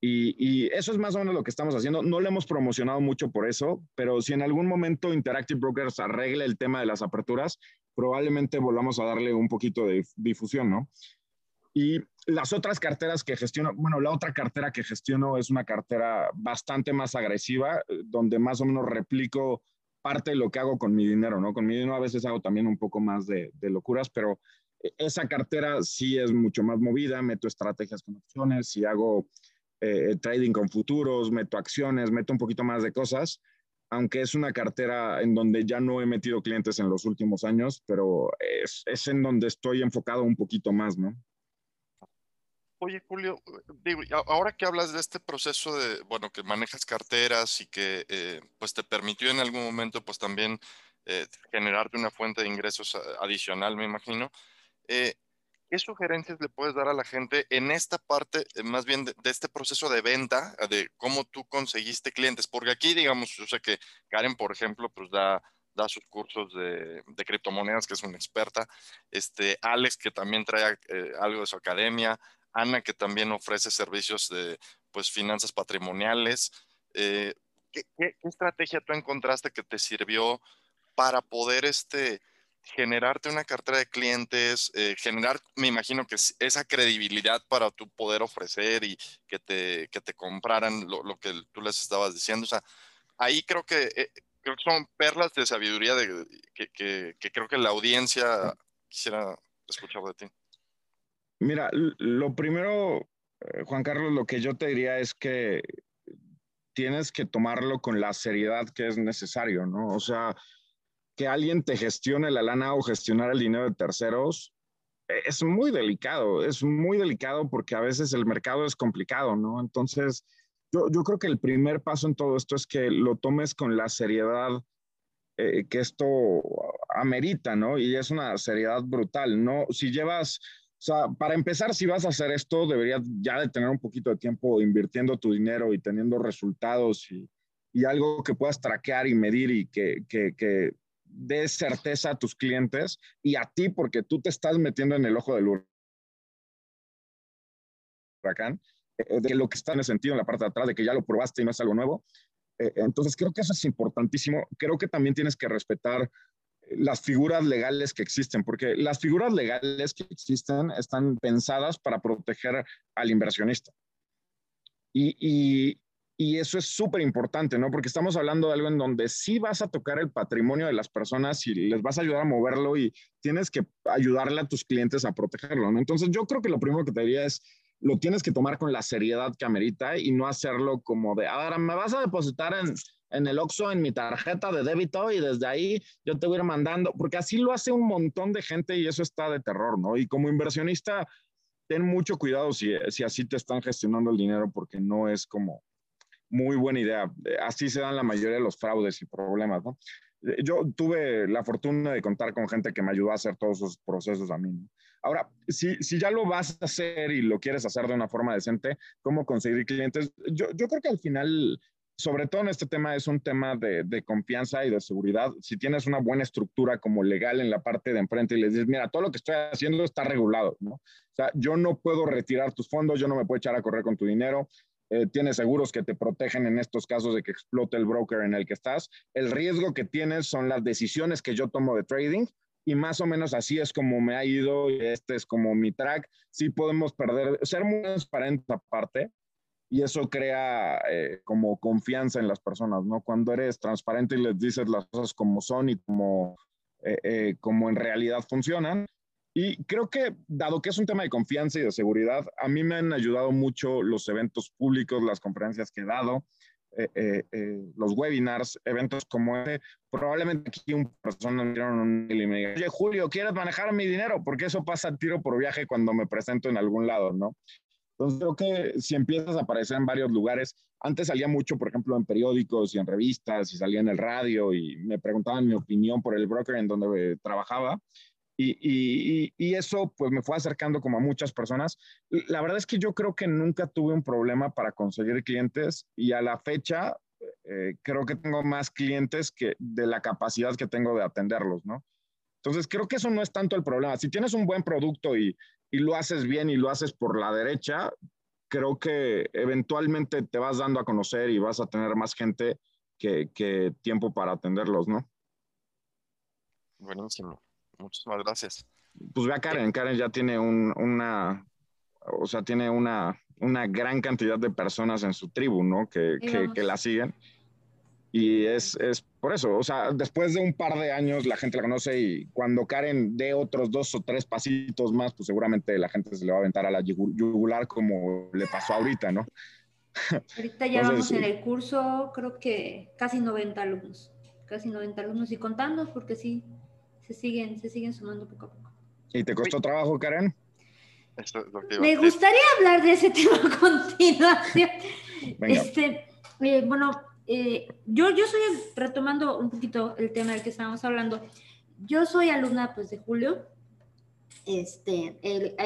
Y, eso es más o menos lo que estamos haciendo. No lo hemos promocionado mucho por eso, pero si en algún momento Interactive Brokers arregle el tema de las aperturas, probablemente volvamos a darle un poquito de difusión, ¿no? Y las otras carteras que gestiono, bueno, la otra cartera que gestiono es una cartera bastante más agresiva, eh, donde más o menos replico parte de lo que hago con mi dinero, ¿no? Con mi dinero a veces hago también un poco más de, de locuras, pero e, esa cartera sí es mucho más movida, meto estrategias con opciones, si hago eh, trading con futuros, meto acciones, meto un poquito más de cosas, aunque es una cartera en donde ya no he metido clientes en los últimos años, pero es, en donde estoy enfocado un poquito más, ¿no? Oye, Julio, ahora que hablas de este proceso de, bueno, que manejas carteras y que eh, pues te permitió en algún momento pues también eh, generarte una fuente de ingresos adicional, me imagino, eh, ¿qué sugerencias le puedes dar a la gente en esta parte, más bien de, este proceso de venta, de cómo tú conseguiste clientes? Porque aquí, digamos, yo sé que Karen, por ejemplo, pues da, sus cursos de, criptomonedas, que es una experta, este, Alex, que también trae algo de su academia, Ana, que también ofrece servicios de pues, finanzas patrimoniales. Eh, ¿qué, estrategia tú encontraste que te sirvió para poder este, generarte una cartera de clientes, eh, generar, me imagino que esa credibilidad para tu poder ofrecer y que te, que te compraran lo, que tú les estabas diciendo? O sea, ahí creo que, eh, creo que son perlas de sabiduría de, que, que creo que la audiencia quisiera escuchar de ti. Mira, lo primero, eh, Juan Carlos, lo que yo te diría es que tienes que tomarlo con la seriedad que es necesario, ¿no? O sea, que alguien te gestione la lana o gestionar el dinero de terceros e, es muy delicado, es muy delicado porque a veces el mercado es complicado, ¿no? Entonces, yo, yo creo que el primer paso en todo esto es que lo tomes con la seriedad eh, que esto amerita, ¿no? Y es una seriedad brutal, ¿no? Si llevas o sea, para empezar, si vas a hacer esto, deberías ya de tener un poquito de tiempo invirtiendo tu dinero y teniendo resultados y, y algo que puedas traquear y medir y que, que, que dé certeza a tus clientes y a ti, porque tú te estás metiendo en el ojo del huracán, eh, de lo que está en el sentido en la parte de atrás, de que ya lo probaste y no es algo nuevo. Eh, entonces, creo que eso es importantísimo. Creo que también tienes que respetar las figuras legales que existen, porque las figuras legales que existen están pensadas para proteger al inversionista. Y, eso es súper importante, ¿no? Porque estamos hablando de algo en donde sí vas a tocar el patrimonio de las personas y les vas a ayudar a moverlo y tienes que ayudarle a tus clientes a protegerlo, ¿no? Entonces yo creo que lo primero que te diría es, lo tienes que tomar con la seriedad que amerita y no hacerlo como de, ahora me vas a depositar en en el Oxxo en mi tarjeta de débito y desde ahí yo te voy a ir mandando, porque así lo hace un montón de gente y eso está de terror, ¿no? Y como inversionista, ten mucho cuidado si, si así te están gestionando el dinero porque no es como muy buena idea. Así se dan la mayoría de los fraudes y problemas, ¿no? Yo tuve la fortuna de contar con gente que me ayudó a hacer todos esos procesos a mí. Ahora, si, si, ya lo vas a hacer y lo quieres hacer de una forma decente, ¿cómo conseguir clientes? Yo, yo creo que al final sobre todo en este tema es un tema de, confianza y de seguridad. Si tienes una buena estructura como legal en la parte de enfrente y les dices, mira, todo lo que estoy haciendo está regulado, ¿no? O sea, yo no puedo retirar tus fondos, yo no me puedo echar a correr con tu dinero. Eh, tienes seguros que te protegen en estos casos de que explote el broker en el que estás. El riesgo que tienes son las decisiones que yo tomo de trading y más o menos así es como me ha ido y este es como mi track. Sí podemos perder, ser muy transparentes aparte, y eso crea eh, como confianza en las personas, ¿no? Cuando eres transparente y les dices las cosas como son y como, eh, eh, como en realidad funcionan. Y creo que, dado que es un tema de confianza y de seguridad, a mí me han ayudado mucho los eventos públicos, las conferencias que he dado, los webinars, eventos como este. Probablemente aquí un persona me dieron un y me diga, oye, Julio, ¿quieres manejar mi dinero? Porque eso pasa tiro por viaje cuando me presento en algún lado, ¿no? Entonces creo que si empiezas a aparecer en varios lugares, antes salía mucho, por ejemplo, en periódicos y en revistas y salía en el radio y me preguntaban mi opinión por el broker en donde trabajaba. Y, y, y, eso pues me fue acercando como a muchas personas. La verdad es que yo creo que nunca tuve un problema para conseguir clientes y a la fecha eh, creo que tengo más clientes que de la capacidad que tengo de atenderlos, ¿no? Entonces creo que eso no es tanto el problema. Si tienes un buen producto y, y lo haces bien y lo haces por la derecha, creo que eventualmente te vas dando a conocer y vas a tener más gente que, que tiempo para atenderlos, ¿no? Buenísimo. Muchísimas gracias. Pues ve a Karen. Karen ya tiene un, una, o sea, tiene una, una gran cantidad de personas en su tribu, ¿no? Que, que, que la siguen. Y es, es, por eso, o sea, después de un par de años la gente la conoce y cuando Karen dé otros dos o tres pasitos más, pues seguramente la gente se le va a aventar a la yugular como le pasó ahorita, ¿no? Ahorita ya vamos en el curso, creo que casi 90 alumnos, casi 90 alumnos y contando porque sí, se siguen, se siguen sumando poco a poco. ¿Y te costó trabajo, Karen? Me gustaría hablar de ese [LAUGHS] tema a continuación. Este, eh, bueno, eh, yo, yo soy, retomando un poquito el tema del que estábamos hablando, yo soy alumna pues de Julio, este,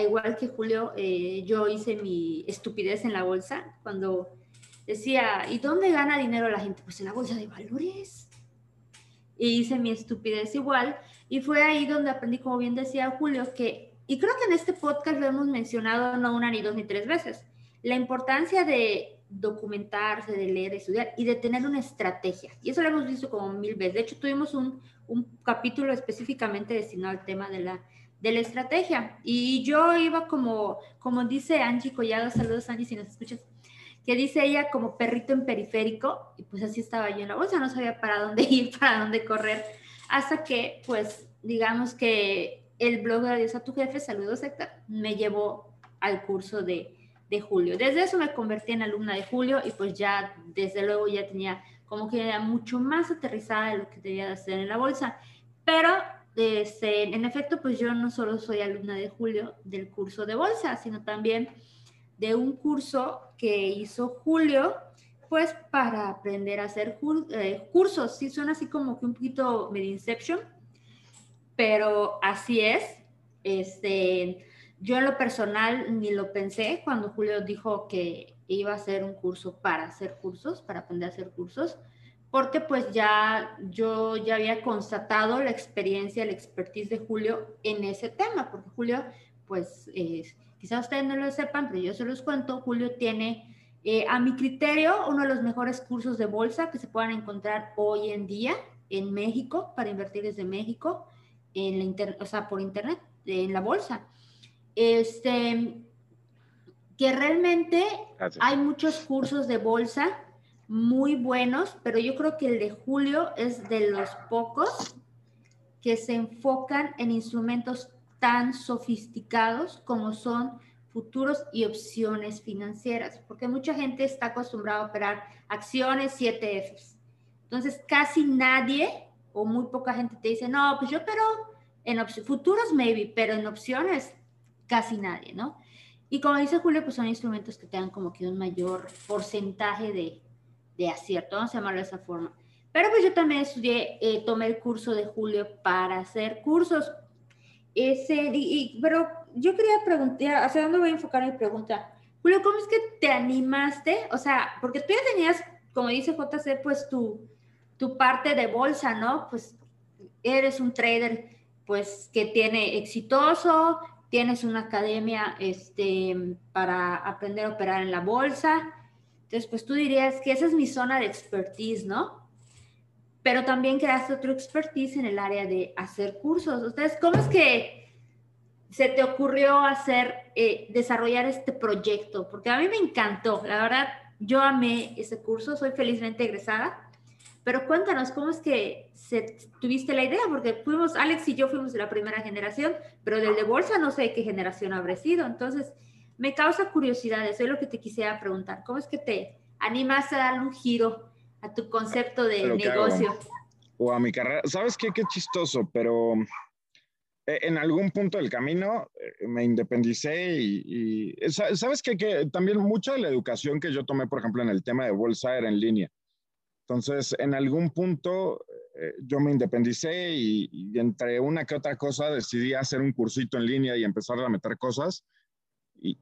igual que Julio, eh, yo hice mi estupidez en la bolsa cuando decía, ¿y dónde gana dinero la gente? Pues en la bolsa de valores. Y hice mi estupidez igual, y fue ahí donde aprendí, como bien decía Julio, que, y creo que en este podcast lo hemos mencionado no una, ni dos, ni tres veces, la importancia de documentarse, de leer, de estudiar y de tener una estrategia. Y eso lo hemos visto como mil veces. De hecho, tuvimos un, un capítulo específicamente destinado al tema de la, de la estrategia. Y yo iba como, como dice Angie Collado, saludos Angie si nos escuchas, que dice ella como perrito en periférico, y pues así estaba yo en la bolsa, no sabía para dónde [LAUGHS] ir, para dónde correr, hasta que pues digamos que el blog de Adiós a tu jefe, saludos Héctor, me llevó al curso de, de Julio. Desde eso me convertí en alumna de Julio y pues ya, desde luego ya tenía como que era mucho más aterrizada de lo que debía de hacer en la bolsa. Pero, este, en efecto, pues yo no solo soy alumna de Julio del curso de bolsa, sino también de un curso que hizo Julio, pues para aprender a hacer eh, cursos. Sí, suena así como que un poquito medio Inception, pero así es. Este, yo en lo personal ni lo pensé cuando Julio dijo que iba a hacer un curso para hacer cursos, para aprender a hacer cursos, porque pues ya yo ya había constatado la experiencia, la expertise de Julio en ese tema, porque Julio, pues quizás ustedes no lo sepan, pero yo se los cuento, Julio tiene eh, a mi criterio uno de los mejores cursos de bolsa que se puedan encontrar hoy en día en México, para invertir desde México, en la o sea, por internet, en la bolsa. Este, que realmente hay muchos cursos de bolsa muy buenos, pero yo creo que el de Julio es de los pocos que se enfocan en instrumentos tan sofisticados como son futuros y opciones financieras, porque mucha gente está acostumbrada a operar acciones 7Fs. Entonces, casi nadie o muy poca gente te dice, no, pues yo opero en futuros maybe, pero en opciones casi nadie, ¿no? Y como dice Julio, pues son instrumentos que tengan como que un mayor porcentaje de, de acierto, vamos a llamarlo de esa forma. Pero pues yo también estudié, eh, tomé el curso de Julio para hacer cursos. Ese, y, pero yo quería preguntar, ¿hacia dónde voy a enfocar mi pregunta? Julio, ¿cómo es que te animaste? O sea, porque tú ya tenías, como dice JC, pues tu, tu parte de bolsa, ¿no? Pues eres un trader, pues que tiene exitoso, tienes una academia este, para aprender a operar en la bolsa. Entonces, pues tú dirías que esa es mi zona de expertise, ¿no? Pero también creaste otro expertise en el área de hacer cursos. Ustedes, ¿cómo es que se te ocurrió hacer, eh, desarrollar este proyecto? Porque a mí me encantó, la verdad, yo amé ese curso, soy felizmente egresada pero cuéntanos, ¿cómo es que se, tuviste la idea? Porque fuimos, Alex y yo fuimos de la primera generación, pero del de bolsa no sé qué generación habré sido. Entonces, me causa curiosidad, eso es lo que te quisiera preguntar. ¿Cómo es que te animaste a darle un giro a tu concepto de negocio? O a mi carrera. ¿Sabes qué? Qué chistoso, pero eh, en algún punto del camino eh, me independicé y, sabes qué? que también mucha de la educación que yo tomé, por ejemplo, en el tema de bolsa era en línea. Entonces, en algún punto eh, yo me independicé y, entre una que otra cosa decidí hacer un cursito en línea y empezar a meter cosas. Y,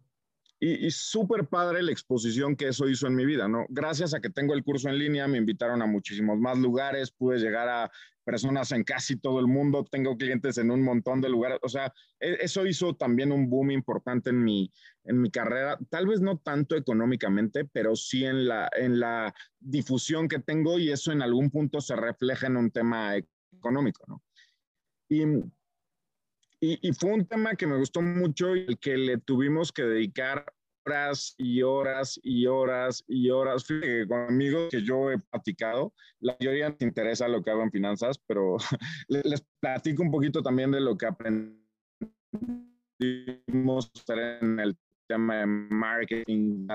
y, y súper padre la exposición que eso hizo en mi vida, ¿no? Gracias a que tengo el curso en línea, me invitaron a muchísimos más lugares, pude llegar a personas en casi todo el mundo, tengo clientes en un montón de lugares, o sea, e, eso hizo también un boom importante en mi, en mi carrera, tal vez no tanto económicamente, pero sí en la, en la difusión que tengo y eso en algún punto se refleja en un tema económico, ¿no? Y, y, y fue un tema que me gustó mucho y que le tuvimos que dedicar horas y horas y horas y horas. Fíjate que con amigos que yo he platicado, la mayoría les interesa lo que hago en finanzas, pero [LAUGHS] les platico un poquito también de lo que aprendimos en el tema de marketing.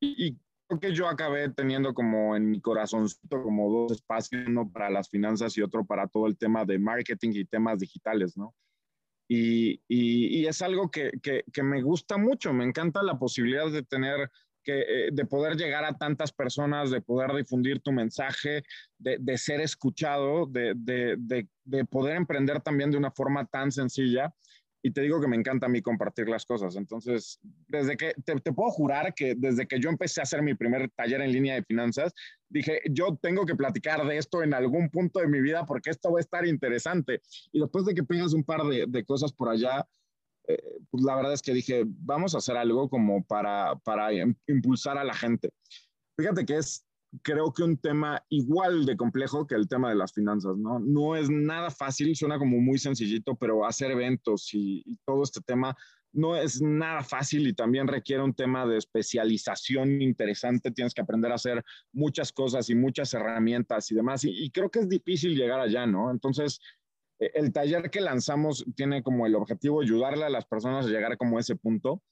Y, y creo que yo acabé teniendo como en mi corazoncito como dos espacios, uno para las finanzas y otro para todo el tema de marketing y temas digitales, ¿no? Y, y, es algo que, que, me gusta mucho, me encanta la posibilidad de tener, que, eh, de poder llegar a tantas personas, de poder difundir tu mensaje, de, de ser escuchado, de, de, de, poder emprender también de una forma tan sencilla y te digo que me encanta a mí compartir las cosas. Entonces, desde que te, puedo jurar que desde que yo empecé a hacer mi primer taller en línea de finanzas, dije, yo tengo que platicar de esto en algún punto de mi vida porque esto va a estar interesante. Y después de que pegas un par de, cosas por allá, eh, pues la verdad es que dije, vamos a hacer algo como para, para impulsar a la gente. Fíjate que es creo que un tema igual de complejo que el tema de las finanzas, ¿no? No es nada fácil, suena como muy sencillito, pero hacer eventos y, todo este tema no es nada fácil y también requiere un tema de especialización interesante. Tienes que aprender a hacer muchas cosas y muchas herramientas y demás. Y, y creo que es difícil llegar allá, ¿no? Entonces, e, el taller que lanzamos tiene como el objetivo ayudarle a las personas a llegar como a ese punto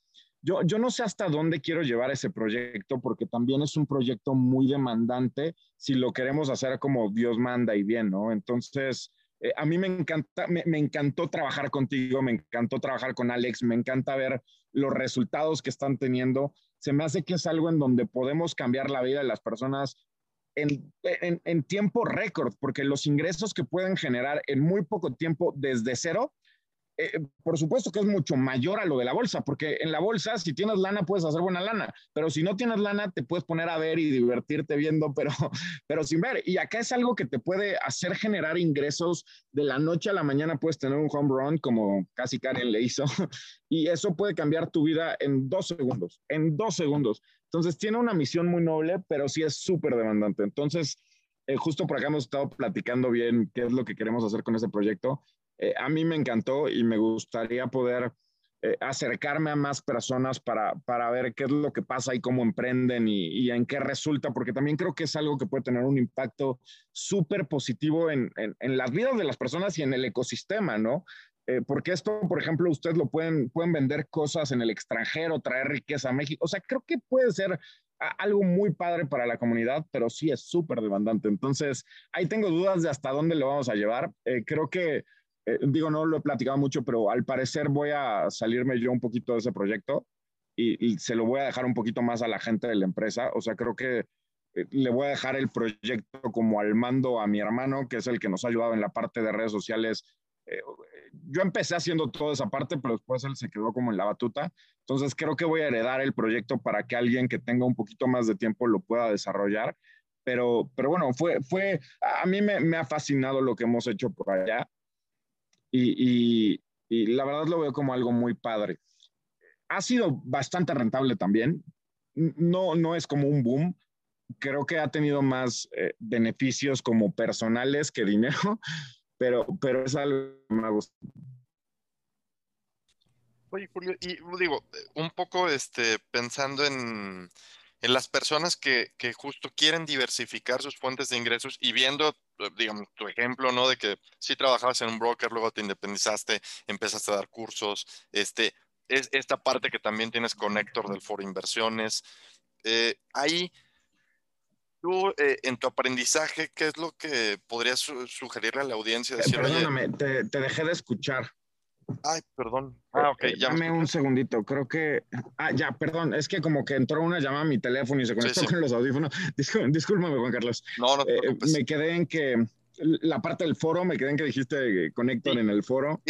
yo, yo no sé hasta dónde quiero llevar ese proyecto porque también es un proyecto muy demandante si lo queremos hacer como Dios manda y bien, ¿no? Entonces, eh, a mí me encanta, me, me, encantó trabajar contigo, me encantó trabajar con Alex, me encanta ver los resultados que están teniendo. Se me hace que es algo en donde podemos cambiar la vida de las personas en, en, en tiempo récord, porque los ingresos que pueden generar en muy poco tiempo desde cero eh, por supuesto que es mucho mayor a lo de la bolsa, porque en la bolsa, si tienes lana, puedes hacer buena lana, pero si no tienes lana, te puedes poner a ver y divertirte viendo, pero, [LAUGHS] pero sin ver. Y acá es algo que te puede hacer generar ingresos de la noche a la mañana, puedes tener un home run, como casi Karen le hizo, [LAUGHS] y eso puede cambiar tu vida en dos segundos, en dos segundos. Entonces, tiene una misión muy noble, pero sí es súper demandante. Entonces, eh, justo por acá hemos estado platicando bien qué es lo que queremos hacer con ese proyecto eh, a mí me encantó y me gustaría poder eh, acercarme a más personas para, para, ver qué es lo que pasa y cómo emprenden y, y, en qué resulta, porque también creo que es algo que puede tener un impacto súper positivo en, en, las vidas de las personas y en el ecosistema, ¿no? Eh, porque esto, por ejemplo, ustedes lo pueden, pueden vender cosas en el extranjero, traer riqueza a México. O sea, creo que puede ser algo muy padre para la comunidad, pero sí es súper demandante. Entonces, ahí tengo dudas de hasta dónde lo vamos a llevar. creo que eh, digo, no lo he platicado mucho, pero al parecer voy a salirme yo un poquito de ese proyecto y, se lo voy a dejar un poquito más a la gente de la empresa. O sea, creo que eh, le voy a dejar el proyecto como al mando a mi hermano, que es el que nos ha ayudado en la parte de redes sociales. Eh, yo empecé haciendo toda esa parte, pero después él se quedó como en la batuta. Entonces creo que voy a heredar el proyecto para que alguien que tenga un poquito más de tiempo lo pueda desarrollar. Pero, pero bueno, fue, fue, a mí me, me ha fascinado lo que hemos hecho por allá y, la verdad lo veo como algo muy padre. Ha sido bastante rentable también. No, no es como un boom. Creo que ha tenido más eh, beneficios como personales que dinero, [LAUGHS] pero, pero es algo que me gusta. Oye, Julio, y digo, un poco este, pensando en, en las personas que, que, justo quieren diversificar sus fuentes de ingresos y viendo eh, digamos, tu ejemplo, ¿no? De que si trabajabas en un broker, luego te independizaste, empezaste a dar cursos, este, es esta parte que también tienes con Héctor del Foro Inversiones. Eh, ahí, tú, eh, en tu aprendizaje, ¿qué es lo que podrías sugerirle a la audiencia? Decir, perdóname, te, te, dejé de escuchar. Ay, perdón. Ah, ok. Ya Dame un segundito, creo que... Ah, ya, perdón, es que como que entró una llamada a mi teléfono y se conectó con los audífonos. [LAUGHS] Discúlpame, Juan Carlos. No, no te eh, Me quedé en que la parte del foro, me quedé en que dijiste con Héctor en el foro.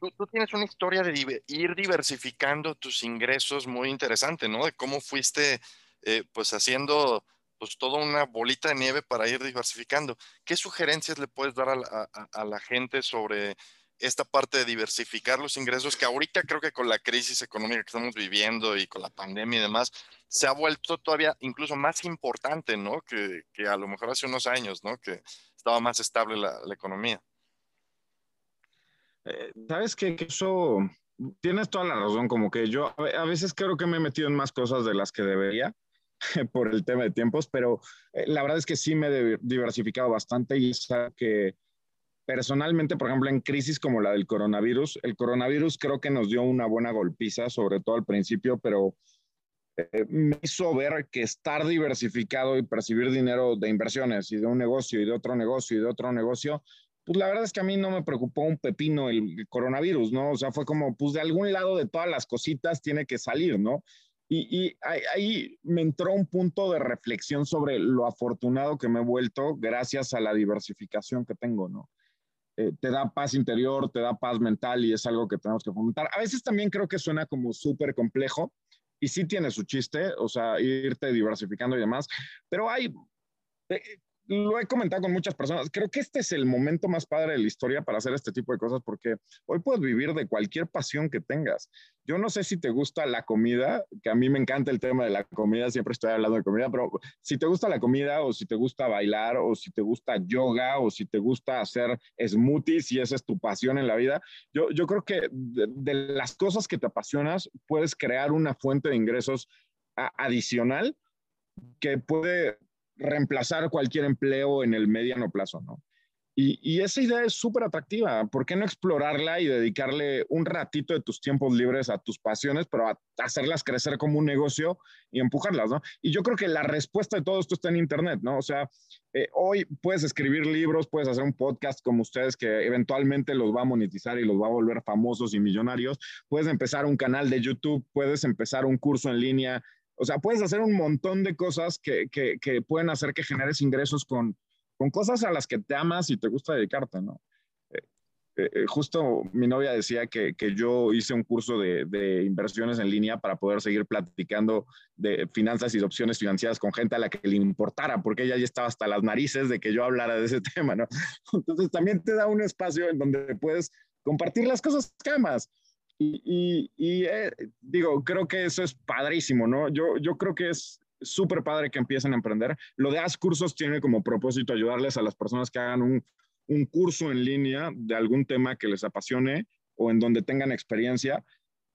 Tú, tú, tienes una historia de ir diversificando tus ingresos muy interesante, ¿no? De cómo fuiste, eh, pues, haciendo pues toda una bolita de nieve para ir diversificando. ¿Qué sugerencias le puedes dar a a, a la gente sobre esta parte de diversificar los ingresos, que ahorita creo que con la crisis económica que estamos viviendo y con la pandemia y demás, se ha vuelto todavía incluso más importante, ¿no? Que, que a lo mejor hace unos años, ¿no? Que estaba más estable la, la economía. Eh, Sabes que eso tienes toda la razón, como que yo a veces creo que me he metido en más cosas de las que debería [LAUGHS] por el tema de tiempos, pero eh, la verdad es que sí me he diversificado bastante y es que personalmente, por ejemplo, en crisis como la del coronavirus, el coronavirus creo que nos dio una buena golpiza, sobre todo al principio, pero eh, me hizo ver que estar diversificado y percibir dinero de inversiones y de un negocio y de otro negocio y de otro negocio, pues la verdad es que a mí no me preocupó un pepino el, coronavirus, ¿no? O sea, fue como, pues de algún lado de todas las cositas tiene que salir, ¿no? Y, ahí, me entró un punto de reflexión sobre lo afortunado que me he vuelto gracias a la diversificación que tengo, ¿no? Eh, te da paz interior, te da paz mental y es algo que tenemos que fomentar. A veces también creo que suena como súper complejo y sí tiene su chiste, o sea, irte diversificando y demás, pero hay, eh, lo he comentado con muchas personas, creo que este es el momento más padre de la historia para hacer este tipo de cosas porque hoy puedes vivir de cualquier pasión que tengas. Yo no sé si te gusta la comida, que a mí me encanta el tema de la comida, siempre estoy hablando de comida, pero si te gusta la comida o si te gusta bailar o si te gusta yoga o si te gusta hacer smoothies y esa es tu pasión en la vida, yo, yo creo que de, las cosas que te apasionas puedes crear una fuente de ingresos adicional que puede reemplazar cualquier empleo en el mediano plazo, ¿no? Y, esa idea es súper atractiva. ¿Por qué no explorarla y dedicarle un ratito de tus tiempos libres a tus pasiones, pero a hacerlas crecer como un negocio y empujarlas, ¿no? Y yo creo que la respuesta de todo esto está en Internet, ¿no? O sea, eh, hoy puedes escribir libros, puedes hacer un podcast como ustedes que eventualmente los va a monetizar y los va a volver famosos y millonarios. Puedes empezar un canal de YouTube, puedes empezar un curso en línea o sea, puedes hacer un montón de cosas que, que, pueden hacer que generes ingresos con, con, cosas a las que te amas y te gusta dedicarte, ¿no? Eh, eh, eh, justo mi novia decía que, que yo hice un curso de, de, inversiones en línea para poder seguir platicando de finanzas y de opciones financieras con gente a la que le importara, porque ella ya estaba hasta las narices de que yo hablara de ese [LAUGHS] tema, ¿no? Entonces también te da un espacio en donde puedes compartir las cosas que amas. Y, eh, digo, creo que eso es padrísimo, ¿no? Yo, yo creo que es súper padre que empiecen a emprender. Lo de As Cursos tiene como propósito ayudarles a las personas que hagan un, un curso en línea de algún tema que les apasione o en donde tengan experiencia.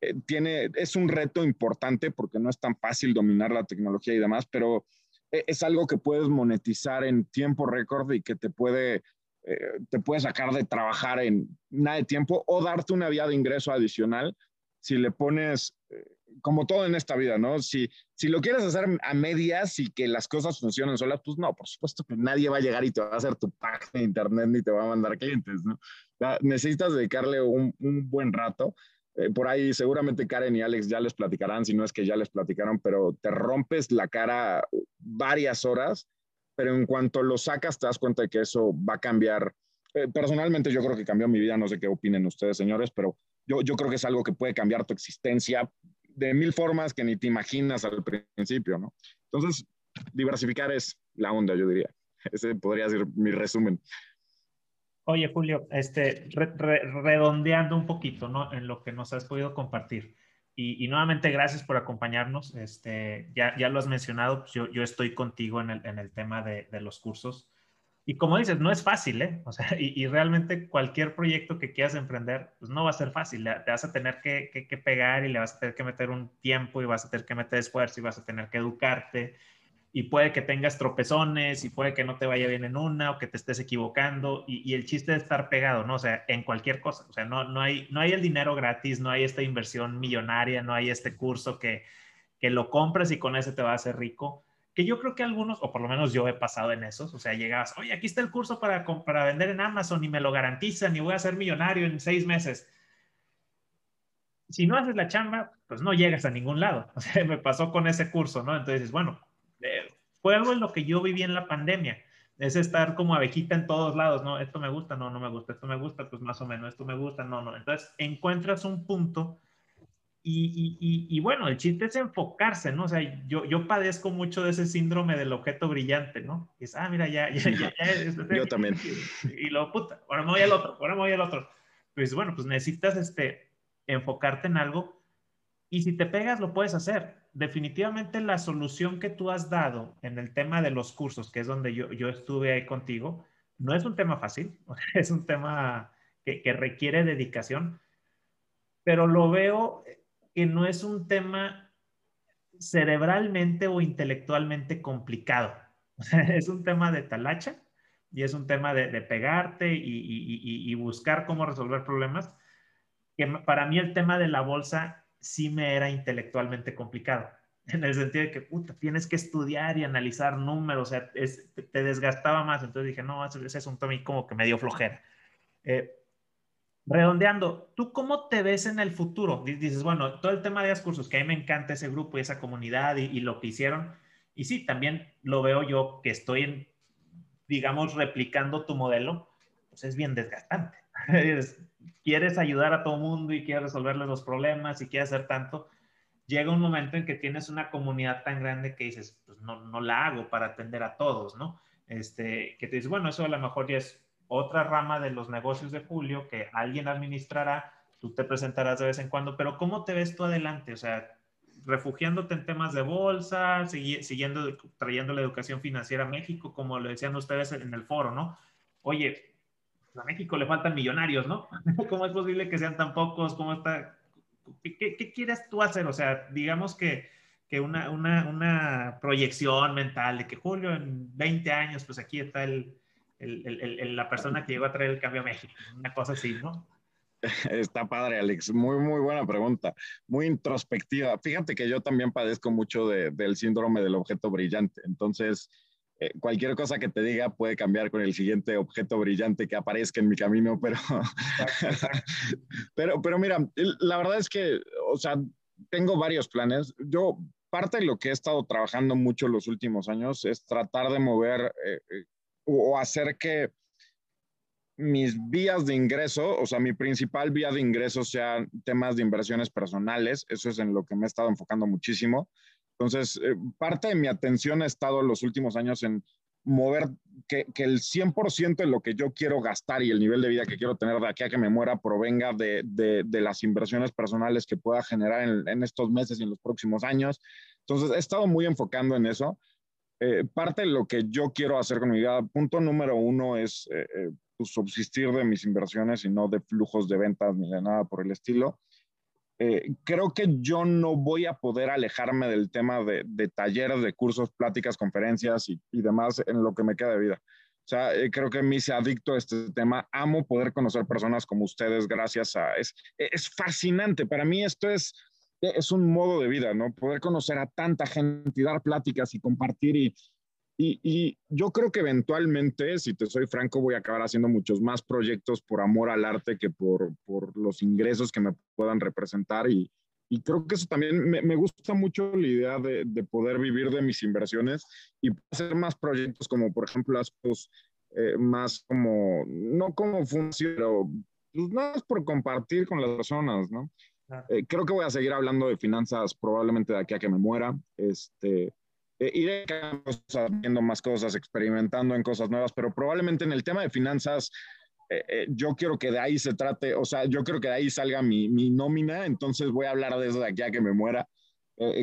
Eh, tiene, es un reto importante porque no es tan fácil dominar la tecnología y demás, pero eh, es algo que puedes monetizar en tiempo récord y que te puede eh, te puede sacar de trabajar en nada de tiempo o darte una vía de ingreso adicional si le pones, eh, como todo en esta vida, ¿no? Si, si lo quieres hacer a medias y que las cosas funcionen solas, pues no, por supuesto que nadie va a llegar y te va a hacer tu página de internet ni te va a mandar clientes, ¿no? necesitas dedicarle un, un buen rato. Eh, por ahí seguramente Karen y Alex ya les platicarán, si no es que ya les platicaron, pero te rompes la cara varias horas pero en cuanto lo sacas te das cuenta de que eso va a cambiar. Eh, personalmente yo creo que cambió mi vida, no sé qué opinen ustedes, señores, pero yo, yo creo que es algo que puede cambiar tu existencia de mil formas que ni te imaginas al principio, ¿no? Entonces, diversificar es la onda, yo diría. [LAUGHS] Ese podría ser mi resumen. Oye, Julio, este, redondeando un poquito, ¿no? En lo que nos has podido compartir. Y, nuevamente, gracias por acompañarnos. Este, ya, ya lo has mencionado, pues yo, yo, estoy contigo en el, en el tema de, de, los cursos. Y como dices, no es fácil, ¿eh? O sea, [LAUGHS] y, y, realmente cualquier proyecto que quieras emprender, pues no va a ser fácil. Te vas a tener que, que, que pegar y le vas a tener que meter un tiempo y vas a tener que meter esfuerzo y vas a tener que educarte y puede que tengas tropezones y puede que no te vaya bien en una o que te estés equivocando y, el chiste de estar pegado, ¿no? O sea, en cualquier cosa, o sea, no, no, hay, no hay el dinero gratis, no hay esta inversión millonaria, no hay este curso que, que lo compras y con ese te va a hacer rico, que yo creo que algunos, o por lo menos yo he pasado en esos, o sea, llegabas, oye, aquí está el curso para, para vender en Amazon y me lo garantizan y voy a ser millonario en seis meses si no haces la chamba, pues no llegas a ningún lado. [LAUGHS] O sea, me pasó con ese curso, ¿no? Entonces, bueno, fue algo en lo que yo viví en la pandemia. Es estar como abejita en todos lados, ¿no? Esto me gusta, no, no me gusta, esto me gusta, pues más o menos, esto me gusta, no, no. Entonces encuentras un punto y, y, y, bueno, el chiste es enfocarse, ¿no? O sea, yo, yo padezco mucho de ese síndrome del objeto brillante, ¿no? Y es, ah, mira, ya, ya, ya. ya yo también. [LAUGHS] Y, lo, puta, ahora me voy al otro, ahora me voy al otro. Pues bueno, pues necesitas este, enfocarte en algo y si te pegas, lo puedes hacer definitivamente la solución que tú has dado en el tema de los cursos, que es donde yo, yo estuve ahí contigo, no es un tema fácil, [LAUGHS] es un tema que, requiere dedicación, pero lo veo que no es un tema cerebralmente o intelectualmente complicado. [LAUGHS] es un tema de talacha y es un tema de, pegarte y, buscar cómo resolver problemas. Que para mí el tema de la bolsa sí me era intelectualmente complicado, en el sentido de que puta, tienes que estudiar y analizar números, o sea, te, desgastaba más. Entonces dije, no, ese, es un tema como que me dio flojera. Eh, redondeando, ¿tú cómo te ves en el futuro? Dices, bueno, todo el tema de cursos, que a mí me encanta ese grupo y esa comunidad y, lo que hicieron. Y sí, también lo veo yo que estoy en, digamos, replicando tu modelo, pues es bien desgastante. [LAUGHS] quieres ayudar a todo mundo y quieres resolverle los problemas y quieres hacer tanto. Llega un momento en que tienes una comunidad tan grande que dices, pues no, no la hago para atender a todos, ¿no? Este, que te dices, bueno, eso a lo mejor ya es otra rama de los negocios de Julio que alguien administrará, tú te presentarás de vez en cuando, pero ¿cómo te ves tú adelante? O sea, refugiándote en temas de bolsa, siguiendo, trayendo la educación financiera a México, como lo decían ustedes en el foro, ¿no? Oye, a México le faltan millonarios, ¿no? [LAUGHS] ¿Cómo es posible que sean tan pocos? ¿Cómo está? ¿Qué, quieres tú hacer? O sea, digamos que, que una, una, una, proyección mental de que Julio en 20 años, pues aquí está el, la persona que llegó a traer el cambio a México, una cosa así, ¿no? [LAUGHS] Está padre, Alex. Muy, muy buena pregunta. Muy introspectiva. Fíjate que yo también padezco mucho del síndrome del objeto brillante. Entonces, eh, cualquier cosa que te diga puede cambiar con el siguiente objeto brillante que aparezca en mi camino, pero, [LAUGHS] pero, pero mira, la verdad es que, o sea, tengo varios planes. Yo, parte de lo que he estado trabajando mucho los últimos años es tratar de mover eh, eh, o hacer que mis vías de ingreso, o sea, mi principal vía de ingreso sean temas de inversiones personales. Eso es en lo que me he estado enfocando muchísimo. Entonces, eh, parte de mi atención ha estado en los últimos años en mover que, que el 100% de lo que yo quiero gastar y el nivel de vida que quiero tener de aquí a que me muera provenga de, de, las inversiones personales que pueda generar en, estos meses y en los próximos años. Entonces, he estado muy enfocando en eso. Eh, parte de lo que yo quiero hacer con mi vida, punto número uno es eh, pues, subsistir de mis inversiones y no de flujos de ventas ni de nada por el estilo. Eh, creo que yo no voy a poder alejarme del tema de, talleres, de cursos, pláticas, conferencias y, demás en lo que me queda de vida. O sea, eh, creo que me hice adicto a este tema. Amo poder conocer personas como ustedes gracias a... Es, es fascinante. Para mí esto es, es un modo de vida, ¿no? Poder conocer a tanta gente y dar pláticas y compartir y, y, yo creo que eventualmente, si te soy franco, voy a acabar haciendo muchos más proyectos por amor al arte que por, por los ingresos que me puedan representar. Y, y creo que eso también me, me gusta mucho la idea de, de, poder vivir de mis inversiones y hacer más proyectos como, por ejemplo, las eh, más como, no como función, pero pues, más por compartir con las personas, ¿no? Eh, creo que voy a seguir hablando de finanzas probablemente de aquí a que me muera. Este, eh, iré viendo más cosas, experimentando en cosas nuevas, pero probablemente en el tema de finanzas, eh, eh, yo quiero que de ahí se trate, o sea, yo creo que de ahí salga mi, mi nómina, entonces voy a hablar de eso de aquí a que me muera,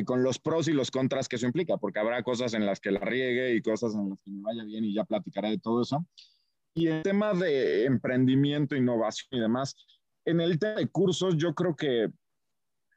con los pros y los contras que eso implica, porque habrá cosas en las que la riegue y cosas en las que me vaya bien y ya platicaré de todo eso. Y el tema de emprendimiento, innovación y demás, en el tema de cursos, yo creo que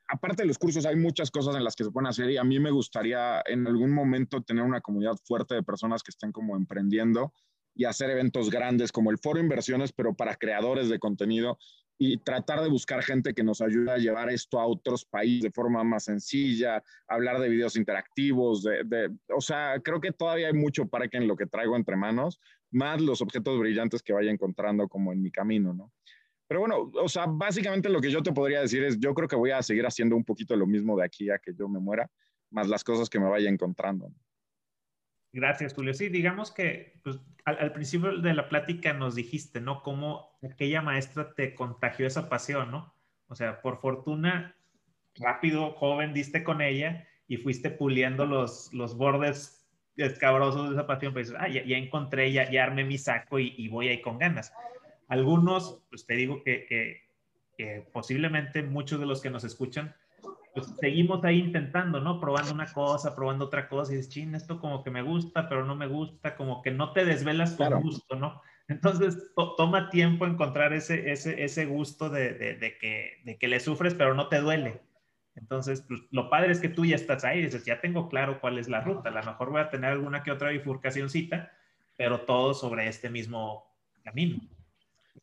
aparte de los cursos, hay muchas cosas en las que se pueden hacer y a mí me gustaría en algún momento tener una comunidad fuerte de personas que estén como emprendiendo y hacer eventos grandes como el Foro Inversiones, pero para creadores de contenido y tratar de buscar gente que nos ayude a llevar esto a otros países de forma más sencilla, hablar de videos interactivos, de, de, o sea, creo que todavía hay mucho para que en lo que traigo entre manos, más los objetos brillantes que vaya encontrando como en mi camino, ¿no? Pero bueno, o sea, básicamente lo que yo te podría decir es, yo creo que voy a seguir haciendo un poquito lo mismo de aquí a que yo me muera, más las cosas que me vaya encontrando. Gracias, Julio. Sí, digamos que pues, al, principio de la plática nos dijiste, ¿no? Cómo aquella maestra te contagió esa pasión, ¿no? O sea, por fortuna, rápido, joven, diste con ella y fuiste puliendo los, los bordes escabrosos de esa pasión. Pues, ah, ya, encontré, ya, ya armé mi saco y, y voy ahí con ganas. Algunos, pues te digo que, posiblemente muchos de los que nos escuchan, pues seguimos ahí intentando, ¿no? Probando una cosa, probando otra cosa y dices, ching, esto como que me gusta, pero no me gusta, como que no te desvelas con gusto, ¿no? Entonces, toma tiempo encontrar ese, ese, ese gusto de, de, que, de que le sufres, pero no te duele. Entonces, pues, lo padre es que tú ya estás ahí, dices, ya tengo claro cuál es la ruta. A lo mejor voy a tener alguna que otra bifurcacióncita, pero todo sobre este mismo camino.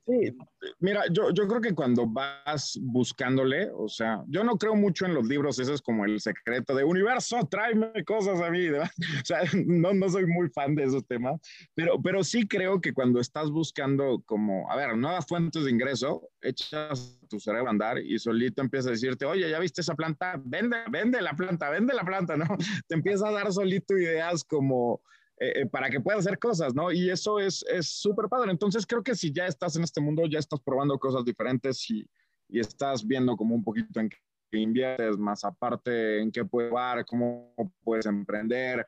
Sí, mira, yo, yo creo que cuando vas buscándole, o sea, yo no creo mucho en los libros, ese es como el secreto de universo, tráeme cosas a mí, ¿verdad? [LAUGHS] o sea, no, no soy muy fan de esos temas, pero, pero sí creo que cuando estás buscando como, a ver, nuevas fuentes de ingreso, echas tu cerebro a andar y solito empieza a decirte, oye, ¿ya viste esa planta? Vende, vende la planta, vende la planta, ¿no? [LAUGHS] Te empieza a dar solito ideas como eh, eh, para que pueda hacer cosas, ¿no? Y eso es súper padre. Entonces creo que si ya estás en este mundo, ya estás probando cosas diferentes y, y estás viendo como un poquito en qué inviertes, más aparte en qué puedes jugar, cómo puedes emprender,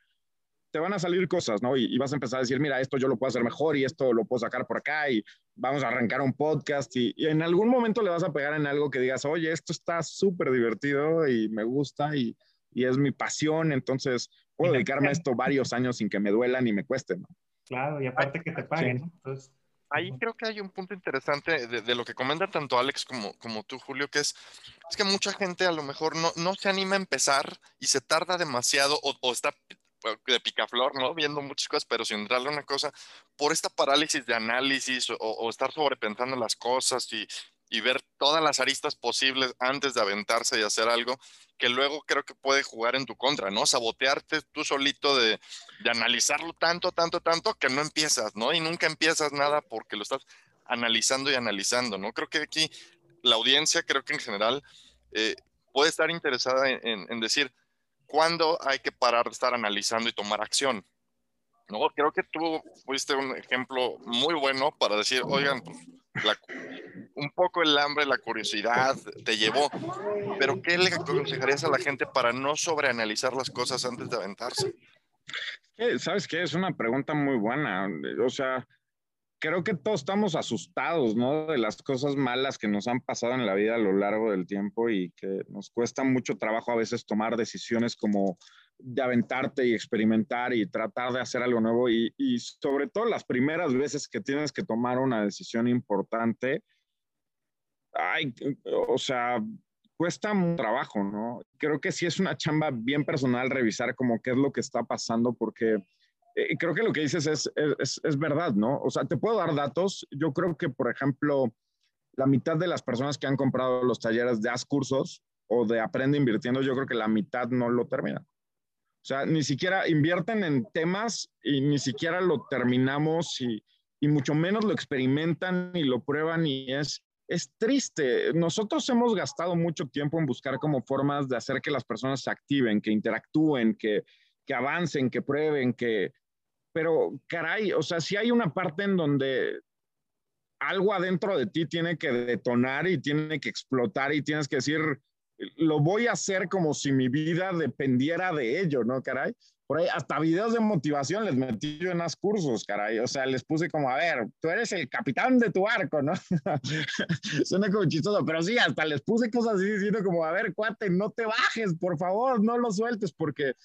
te van a salir cosas, ¿no? Y, vas a empezar a decir, mira, esto yo lo puedo hacer mejor y esto lo puedo sacar por acá y vamos a arrancar un podcast y, y en algún momento le vas a pegar en algo que digas, oye, esto está súper divertido y me gusta y, y es mi pasión, entonces puedo dedicarme a esto varios años sin que me duela ni me cueste, ¿no? Claro, y aparte que te paguen, ¿no? Entonces, Ahí creo que hay un punto interesante de, lo que comentan tanto Alex como, como tú, Julio, que es, es que mucha gente a lo mejor no, no se anima a empezar y se tarda demasiado o, está de picaflor, ¿no? Viendo muchas cosas, pero sin darle una cosa, por esta parálisis de análisis o, o estar sobrepensando las cosas y, y ver todas las aristas posibles antes de aventarse y hacer algo que luego creo que puede jugar en tu contra, ¿no? Sabotearte tú solito de, de, analizarlo tanto, tanto, tanto que no empiezas, ¿no? Y nunca empiezas nada porque lo estás analizando y analizando, ¿no? Creo que aquí la audiencia, creo que en general, eh, puede estar interesada en, en, decir cuándo hay que parar de estar analizando y tomar acción, ¿no? Creo que tú fuiste un ejemplo muy bueno para decir, oigan, pues un poco el hambre, la curiosidad te llevó, pero ¿qué le aconsejarías a la gente para no sobreanalizar las cosas antes de aventarse? ¿Sabes qué? Es una pregunta muy buena. O sea, creo que todos estamos asustados, ¿no? De las cosas malas que nos han pasado en la vida a lo largo del tiempo y que nos cuesta mucho trabajo a veces tomar decisiones como de aventarte y experimentar y tratar de hacer algo nuevo y, y, sobre todo las primeras veces que tienes que tomar una decisión importante, ay, o sea, cuesta mucho trabajo, ¿no? Creo que sí es una chamba bien personal revisar como qué es lo que está pasando porque eh, creo que lo que dices es, es, es verdad, ¿no? O sea, te puedo dar datos. Yo creo que, por ejemplo, la mitad de las personas que han comprado los talleres de Haz Cursos o de Aprende Invirtiendo, yo creo que la mitad no lo terminan. O sea, ni siquiera invierten en temas y ni siquiera lo terminamos y, y mucho menos lo experimentan y lo prueban y es, es triste. Nosotros hemos gastado mucho tiempo en buscar como formas de hacer que las personas se activen, que interactúen, que, que avancen, que prueben, que... Pero, caray, o sea, si hay una parte en donde algo adentro de ti tiene que detonar y tiene que explotar y tienes que decir, lo voy a hacer como si mi vida dependiera de ello, ¿no, caray? Por ahí, hasta videos de motivación les metí yo en los cursos, caray. O sea, les puse como, a ver, tú eres el capitán de tu barco, ¿no? [LAUGHS] Suena como chistoso, pero sí, hasta les puse cosas así diciendo como, a ver, cuate, no te bajes, por favor, no lo sueltes, porque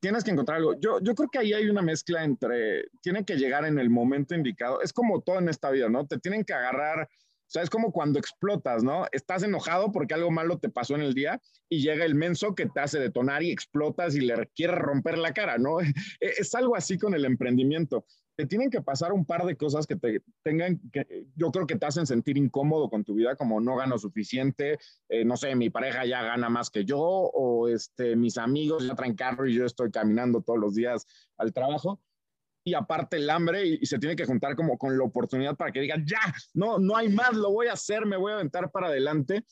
tienes que encontrar algo. Yo, yo creo que ahí hay una mezcla entre, tiene que llegar en el momento indicado. Es como todo en esta vida, ¿no? Te tienen que agarrar o sea, es como cuando explotas, ¿no? Estás enojado porque algo malo te pasó en el día y llega el menso que te hace detonar y explotas y le quiere romper la cara, ¿no? [LAUGHS] E-, es algo así con el emprendimiento. Te tienen que pasar un par de cosas que te tengan, que yo creo que te hacen sentir incómodo con tu vida, como no gano suficiente, eh, no sé, mi pareja ya gana más que yo, o este, mis amigos ya traen carro y yo estoy caminando todos los días al trabajo y aparte el hambre y, se tiene que juntar como con la oportunidad para que digan, ya, no, no hay más, lo voy a hacer, me voy a aventar para adelante.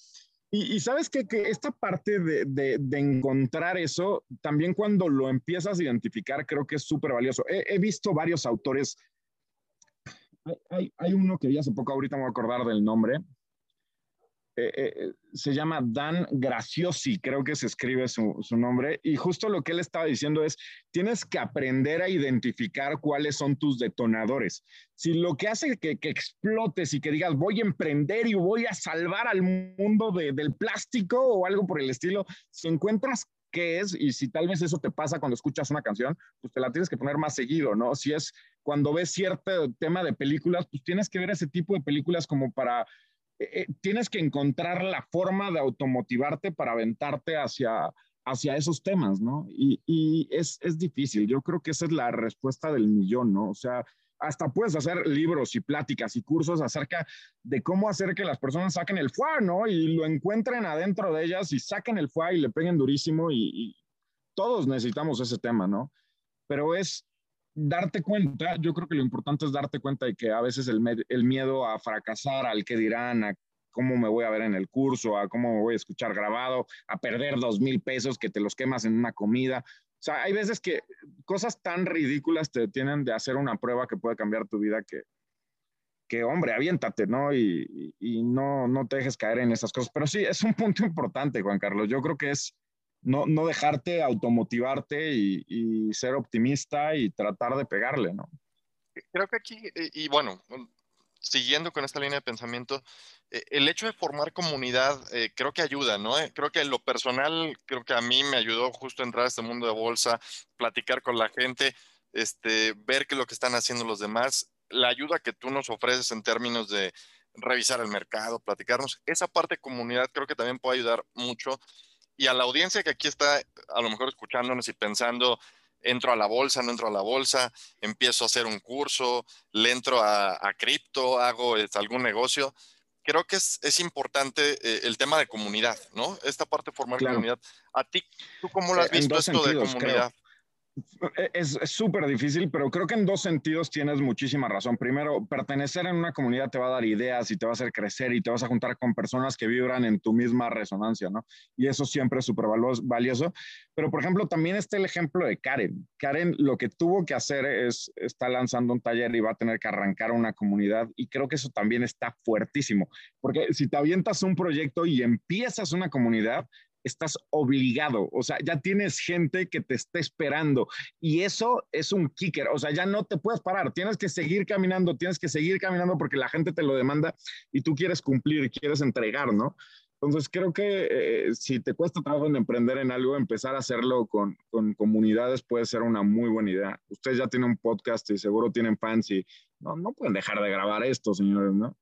Y, sabes que, que, esta parte de, de, encontrar eso, también cuando lo empiezas a identificar, creo que es súper valioso. He, visto varios autores. Hay, hay, uno que vi hace poco, ahorita me voy a acordar del nombre, eh, eh, se llama Dan Graciosi, creo que se escribe su, nombre, y justo lo que él estaba diciendo es, tienes que aprender a identificar cuáles son tus detonadores. Si lo que hace que, que explotes y que digas, voy a emprender y voy a salvar al mundo de, del plástico o algo por el estilo, si encuentras qué es y si tal vez eso te pasa cuando escuchas una canción, pues te la tienes que poner más seguido, ¿no? Si es cuando ves cierto tema de películas, pues tienes que ver ese tipo de películas como para, eh, tienes que encontrar la forma de automotivarte para aventarte hacia, hacia esos temas, ¿no? Y, y es, es difícil, yo creo que esa es la respuesta del millón, ¿no? O sea, hasta puedes hacer libros y pláticas y cursos acerca de cómo hacer que las personas saquen el fuá, ¿no? Y lo encuentren adentro de ellas y saquen el fuá y le peguen durísimo y, todos necesitamos ese tema, ¿no? Pero es darte cuenta, yo creo que lo importante es darte cuenta de que a veces el, el miedo a fracasar, al que dirán, a cómo me voy a ver en el curso, a cómo voy a escuchar grabado, a perder dos mil pesos que te los quemas en una comida. O sea, hay veces que cosas tan ridículas te tienen de hacer una prueba que puede cambiar tu vida que, que hombre, aviéntate, ¿no? Y, y, no, no te dejes caer en esas cosas. Pero sí, es un punto importante, Juan Carlos. Yo creo que es no, no dejarte automotivarte y, ser optimista y tratar de pegarle, ¿no? Creo que aquí, y bueno, siguiendo con esta línea de pensamiento, eh, el hecho de formar comunidad eh, creo que ayuda, ¿no? Eh, creo que lo personal, creo que a mí me ayudó justo entrar a este mundo de bolsa, platicar con la gente, este, ver qué es lo que están haciendo los demás, la ayuda que tú nos ofreces en términos de revisar el mercado, platicarnos, esa parte de comunidad creo que también puede ayudar mucho. Y a la audiencia que aquí está a lo mejor escuchándonos y pensando, entro a la bolsa, no entro a la bolsa, empiezo a hacer un curso, le entro a, a cripto, hago este, algún negocio. Creo que es, es importante eh, el tema de comunidad, ¿no? Esta parte de formar comunidad. ¿A ti, tú cómo lo has visto esto de comunidad? Es súper difícil, pero creo que en dos sentidos tienes muchísima razón. Primero, pertenecer en una comunidad te va a dar ideas y te va a hacer crecer y te vas a juntar con personas que vibran en tu misma resonancia, ¿no? Y eso siempre es súper valioso. Pero, por ejemplo, también está el ejemplo de Karen. Karen lo que tuvo que hacer es, está lanzando un taller y va a tener que arrancar una comunidad y creo que eso también está fuertísimo, porque si te avientas un proyecto y empiezas una comunidad, estás obligado, o sea, ya tienes gente que te está esperando y eso es un kicker, o sea, ya no te puedes parar, tienes que seguir caminando, tienes que seguir caminando porque la gente te lo demanda y tú quieres cumplir, quieres entregar, ¿no? Entonces creo que eh, si te cuesta trabajo en emprender en algo, empezar a hacerlo con, con, comunidades puede ser una muy buena idea. Ustedes ya tienen un podcast y seguro tienen fans y no, no pueden dejar de grabar esto, señores, ¿no?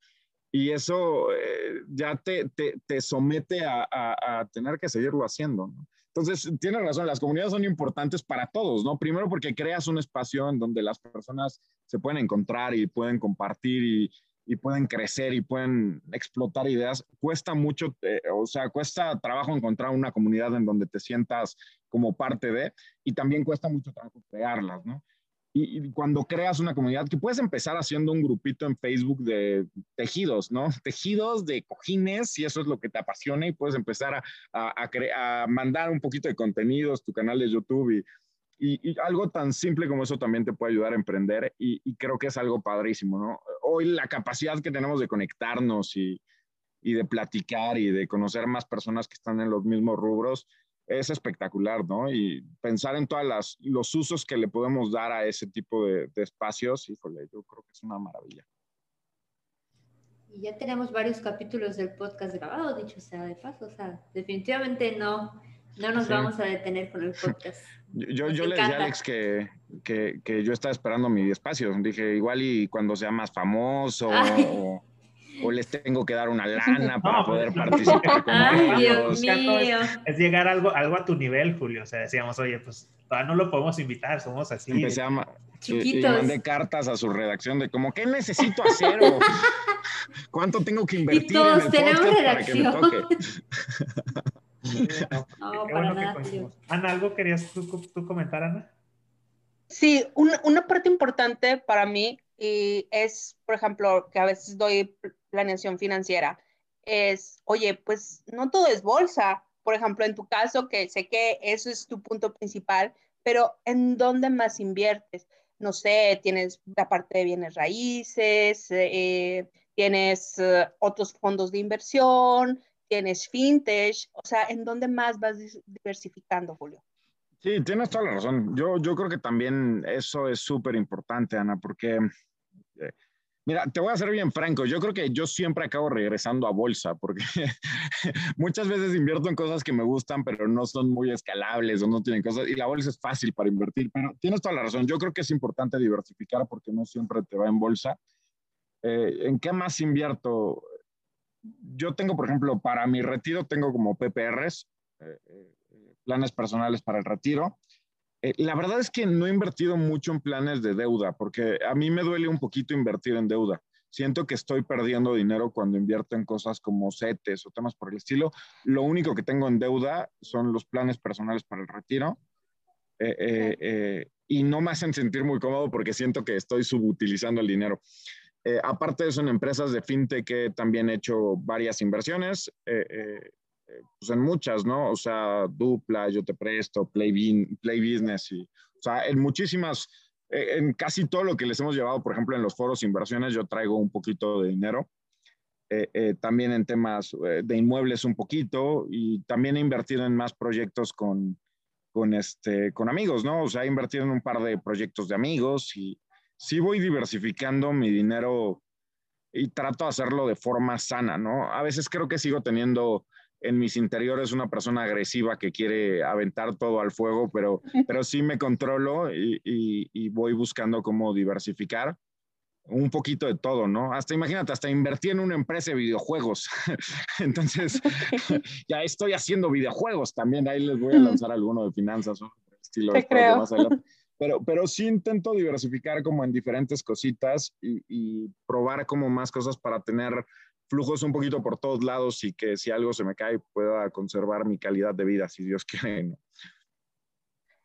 Y eso eh, ya te, te, te somete a, a, tener que seguirlo haciendo. Entonces, tienes razón, las comunidades son importantes para todos, ¿no? Primero porque creas un espacio en donde las personas se pueden encontrar y pueden compartir y, y pueden crecer y pueden explotar ideas. Cuesta mucho, eh, o sea, cuesta trabajo encontrar una comunidad en donde te sientas como parte de, y también cuesta mucho trabajo crearlas, ¿no? Y, cuando creas una comunidad, que puedes empezar haciendo un grupito en Facebook de tejidos, ¿no? [LAUGHS] Tejidos de cojines, si eso es lo que te apasiona, y puedes empezar a, a, mandar un poquito de contenidos, tu canal de YouTube y, algo tan simple como eso también te puede ayudar a emprender y, y, creo que es algo padrísimo, ¿no? Hoy la capacidad que tenemos de conectarnos y, de platicar y de conocer más personas que están en los mismos rubros es espectacular, ¿no? Y pensar en todos los usos que le podemos dar a ese tipo de, espacios, híjole, yo creo que es una maravilla. Y ya tenemos varios capítulos del podcast grabado, dicho sea de paso, o sea, definitivamente no, no nos vamos a detener con el podcast. [LAUGHS] Yo, yo le dije a Alex que, que, que, yo estaba esperando mi espacio. Dije, igual y cuando sea más famoso o les tengo que dar una lana [LAUGHS] para poder participar con Ay, Dios mío. Es llegar algo, algo a tu nivel, Julio. O sea, decíamos, oye, pues todavía no lo podemos invitar, somos así. Empecé a y, mandé cartas a su redacción de como, ¿qué necesito hacer? O, [LAUGHS] ¿Cuánto tengo que invertir y todos en el tenemos podcast redacción. para que me toque? [LAUGHS] no, para nada, Ana, ¿algo querías tú, tú comentar, Ana? Sí, una, una parte importante para mí y es, por ejemplo, que a veces doy planeación financiera, es, oye, pues no todo es bolsa. Por ejemplo, en tu caso, que sé que eso es tu punto principal, pero ¿en dónde más inviertes? No sé, tienes la parte de bienes raíces, eh, tienes eh, otros fondos de inversión, tienes fintech, o sea, ¿en dónde más vas diversificando, Julio? Sí, tienes toda la razón. Yo, yo creo que también eso es súper importante, Ana, porque eh, Mira, te voy a ser bien franco. Yo creo que yo siempre acabo regresando a bolsa porque [LAUGHS] muchas veces invierto en cosas que me gustan, pero no son muy escalables o no tienen cosas. Y la bolsa es fácil para invertir. Pero tienes toda la razón. Yo creo que es importante diversificar porque no siempre te va en bolsa. Eh, ¿En qué más invierto? Yo tengo, por ejemplo, para mi retiro tengo como PPRs, eh, eh, planes personales para el retiro. Eh, la verdad es que no he invertido mucho en planes de deuda, porque a mí me duele un poquito invertir en deuda. Siento que estoy perdiendo dinero cuando invierto en cosas como CETES o temas por el estilo. Lo único que tengo en deuda son los planes personales para el retiro. Eh, eh, y no me hacen sentir muy cómodo porque siento que estoy subutilizando el dinero. aparte de eso, en empresas de fintech he también hecho varias inversiones pues en muchas, ¿no? O sea, Dupla, Yo Te Presto, Play, Play Business, y, o sea, en muchísimas, eh, en casi todo lo que les hemos llevado, por ejemplo, en los foros inversiones, yo traigo un poquito de dinero. Eh, eh, también en temas de inmuebles un poquito y también he invertido en más proyectos con, con, este, con amigos, ¿no? O sea, he invertido en un par de proyectos de amigos y sí voy diversificando mi dinero y trato de hacerlo de forma sana, ¿no? A veces creo que sigo teniendo en mis interiores una persona agresiva que quiere aventar todo al fuego, pero, [LAUGHS] pero sí me controlo y, y, voy buscando cómo diversificar un poquito de todo, ¿no? Hasta imagínate, hasta invertí en una empresa de videojuegos. [LAUGHS] Entonces, [LAUGHS] ya estoy haciendo videojuegos también. Ahí les voy a lanzar alguno de finanzas o estilo. creo. Pero, pero sí intento diversificar como en diferentes cositas y, y probar como más cosas para tener flujos un poquito por todos lados y que si algo se me cae pueda conservar mi calidad de vida, si Dios [LAUGHS] quiere.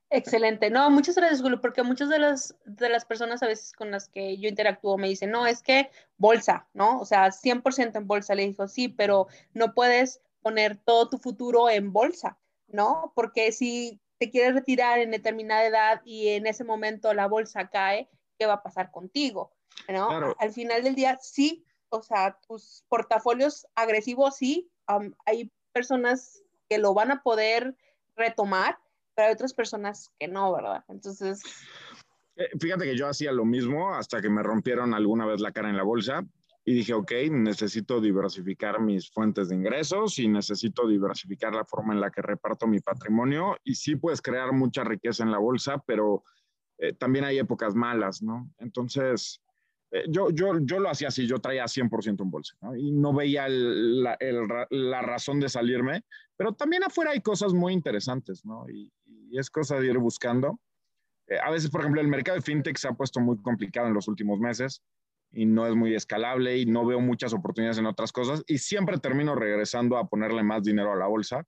Excelente. No, muchas gracias, Julio, porque muchas de las, de las personas a veces con las que yo interactúo me dicen, no, es que bolsa, ¿no? O sea, 100% en bolsa. Le dijo, sí, pero no puedes poner todo tu futuro en bolsa, ¿no? Porque si te quieres retirar en determinada edad y en ese momento la bolsa cae, ¿qué va a pasar contigo? ¿no? Al final del día, sí, o sea, tus portafolios agresivos sí, hay personas que lo van a poder retomar, pero hay otras personas que no, ¿verdad? Entonces... Eh, fíjate que yo hacía lo mismo hasta que me rompieron alguna vez la cara en la bolsa y dije, ok, necesito diversificar mis fuentes de ingresos y necesito diversificar la forma en la que reparto mi patrimonio y sí puedes crear mucha riqueza en la bolsa, pero eh, también hay épocas malas, ¿no? Entonces, yo, yo, yo lo hacía así, yo traía 100% en bolsa ¿no? y no veía la, la, razón de salirme, pero también afuera hay cosas muy interesantes, ¿no? Y, es cosa de ir buscando. Eh, a veces, por ejemplo, el mercado de fintech se ha puesto muy complicado en los últimos meses y no es muy escalable y no veo muchas oportunidades en otras cosas y siempre termino regresando a ponerle más dinero a la bolsa,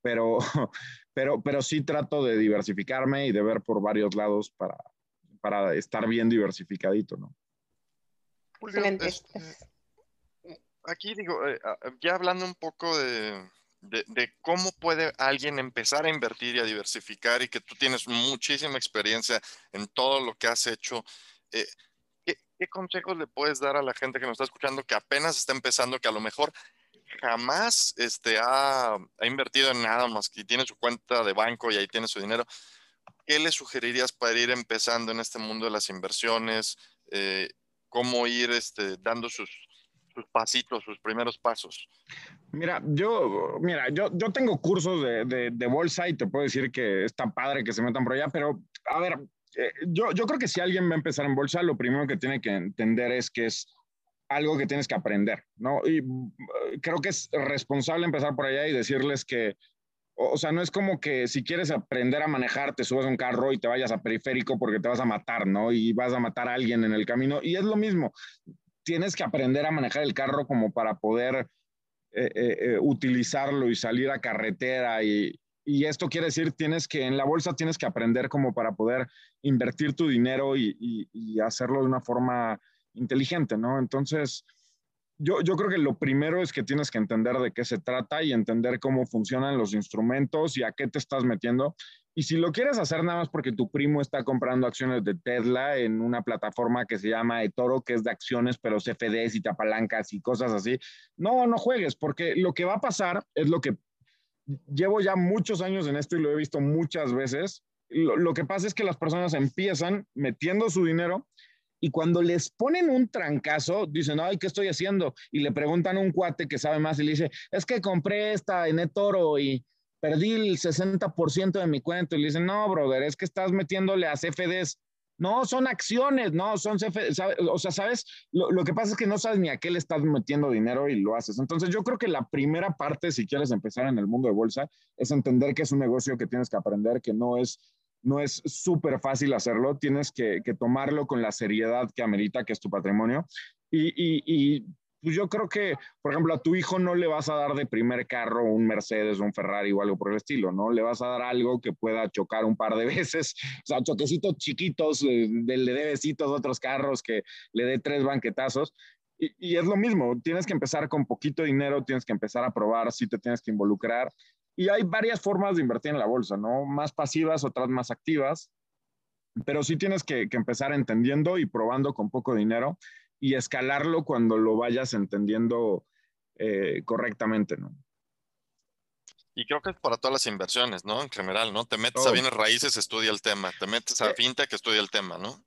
pero, [LAUGHS] pero, pero sí trato de diversificarme y de ver por varios lados para, para estar bien diversificadito, ¿no? Este, aquí digo, eh, ya hablando un poco de, cómo puede alguien empezar a invertir y a diversificar y que tú tienes muchísima experiencia en todo lo que has hecho, eh, ¿qué, consejos le puedes dar a la gente que nos está escuchando que apenas está empezando, que a lo mejor jamás este, ha, ha invertido en nada más que tiene su cuenta de banco y ahí tiene su dinero? ¿Qué le sugerirías para ir empezando en este mundo de las inversiones? Eh, cómo ir este, dando sus, sus pasitos, sus primeros pasos? Mira, yo, mira, yo, yo tengo cursos de, de, bolsa y te puedo decir que está padre que se metan por allá, pero a ver, eh, yo, yo creo que si alguien va a empezar en bolsa, lo primero que tiene que entender es que es algo que tienes que aprender, ¿no? Y eh, creo que es responsable empezar por allá y decirles que o sea, no es como que si quieres aprender a manejar, te subes a un carro y te vayas a periférico porque te vas a matar, ¿no? Y vas a matar a alguien en el camino. Y es lo mismo. Tienes que aprender a manejar el carro como para poder eh, eh, eh, utilizarlo y salir a carretera. Y, esto quiere decir, tienes que, en la bolsa tienes que aprender como para poder invertir tu dinero y hacerlo de una forma inteligente, ¿no? Entonces, yo, creo que lo primero es que tienes que entender de qué se trata y entender cómo funcionan los instrumentos y a qué te estás metiendo. Y si lo quieres hacer nada más porque tu primo está comprando acciones de Tesla en una plataforma que se llama eToro, que es de acciones, pero CFDs y tapalancas y cosas así, no, no juegues, porque lo que va a pasar es lo que llevo ya muchos años en esto y lo he visto muchas veces. Lo que pasa es que las personas empiezan metiendo su dinero y cuando les ponen un trancazo, dicen, ay, ¿qué estoy haciendo? Y le preguntan a un cuate que sabe más y le dice, es que compré esta en eToro y perdí el 60% de mi cuenta. Y le dicen, no, brother, es que estás metiéndole a CFDs. No, son acciones, no, son CFDs. O sea, ¿sabes? Lo, lo, que pasa es que no sabes ni a qué le estás metiendo dinero y lo haces. Entonces, yo creo que la primera parte, si quieres empezar en el mundo de bolsa, es entender que es un negocio que tienes que aprender, que no es no es súper fácil hacerlo, tienes que, tomarlo con la seriedad que amerita, que es tu patrimonio. Y, pues yo creo que, por ejemplo, a tu hijo no le vas a dar de primer carro un Mercedes, un Ferrari o algo por el estilo, ¿no? Le vas a dar algo que pueda chocar un par de [LAUGHS] veces, o sea, choquecitos chiquitos, eh, le dé besitos otros carros, que le dé tres banquetazos. Y, y, es lo mismo, tienes que empezar con poquito dinero, tienes que empezar a probar, si te tienes que involucrar y hay varias formas de invertir en la bolsa, ¿no? Más pasivas, otras más activas, pero sí tienes que, empezar entendiendo y probando con poco dinero y escalarlo cuando lo vayas entendiendo eh, correctamente, ¿no? Y creo que es para todas las inversiones, ¿no? En general, ¿no? Te metes a bienes raíces, estudia el tema. Te metes a fintech, estudia el tema, ¿no?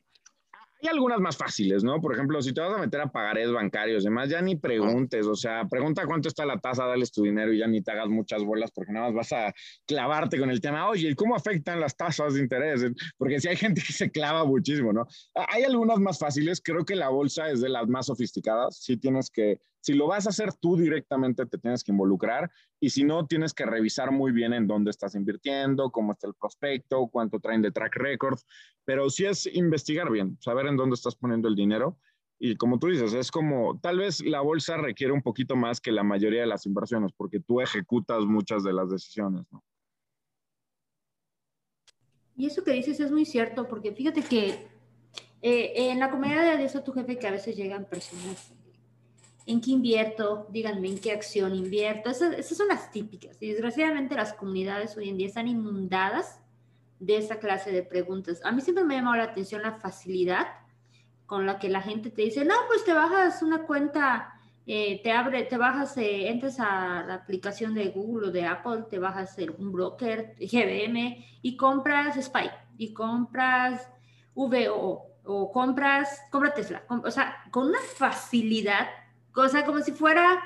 Hay algunas más fáciles, ¿no? Por ejemplo, si te vas a meter a pagarés bancarios y demás, ya ni preguntes, o sea, pregunta cuánto está la tasa, dales tu dinero y ya ni te hagas muchas bolas porque nada más vas a clavarte con el tema, oye, ¿y cómo afectan las tasas de interés? Porque si hay gente que se clava muchísimo, ¿no? Hay algunas más fáciles, creo que la bolsa es de las más sofisticadas, sí tienes que si lo vas a hacer tú directamente, te tienes que involucrar y si no, tienes que revisar muy bien en dónde estás invirtiendo, cómo está el prospecto, cuánto traen de track record, pero sí es investigar bien, saber en dónde estás poniendo el dinero. Y como tú dices, es como, tal vez la bolsa requiere un poquito más que la mayoría de las inversiones, porque tú ejecutas muchas de las decisiones, ¿no? Y eso que dices es muy cierto, porque fíjate que eh, en la comunidad de eso tu jefe que a veces llegan personas en qué invierto, díganme en qué acción invierto. Esas, son las típicas. Y desgraciadamente las comunidades hoy en día están inundadas de esa clase de preguntas. A mí siempre me ha llamado la atención la facilidad con la que la gente te dice, no, pues te bajas una cuenta, eh, te abre, te bajas, eh, entras a la aplicación de Google o de Apple, te bajas un broker, GBM, y compras SPY, y compras VO, o compras, compra Tesla. o sea, con una facilidad o sea, como si fuera,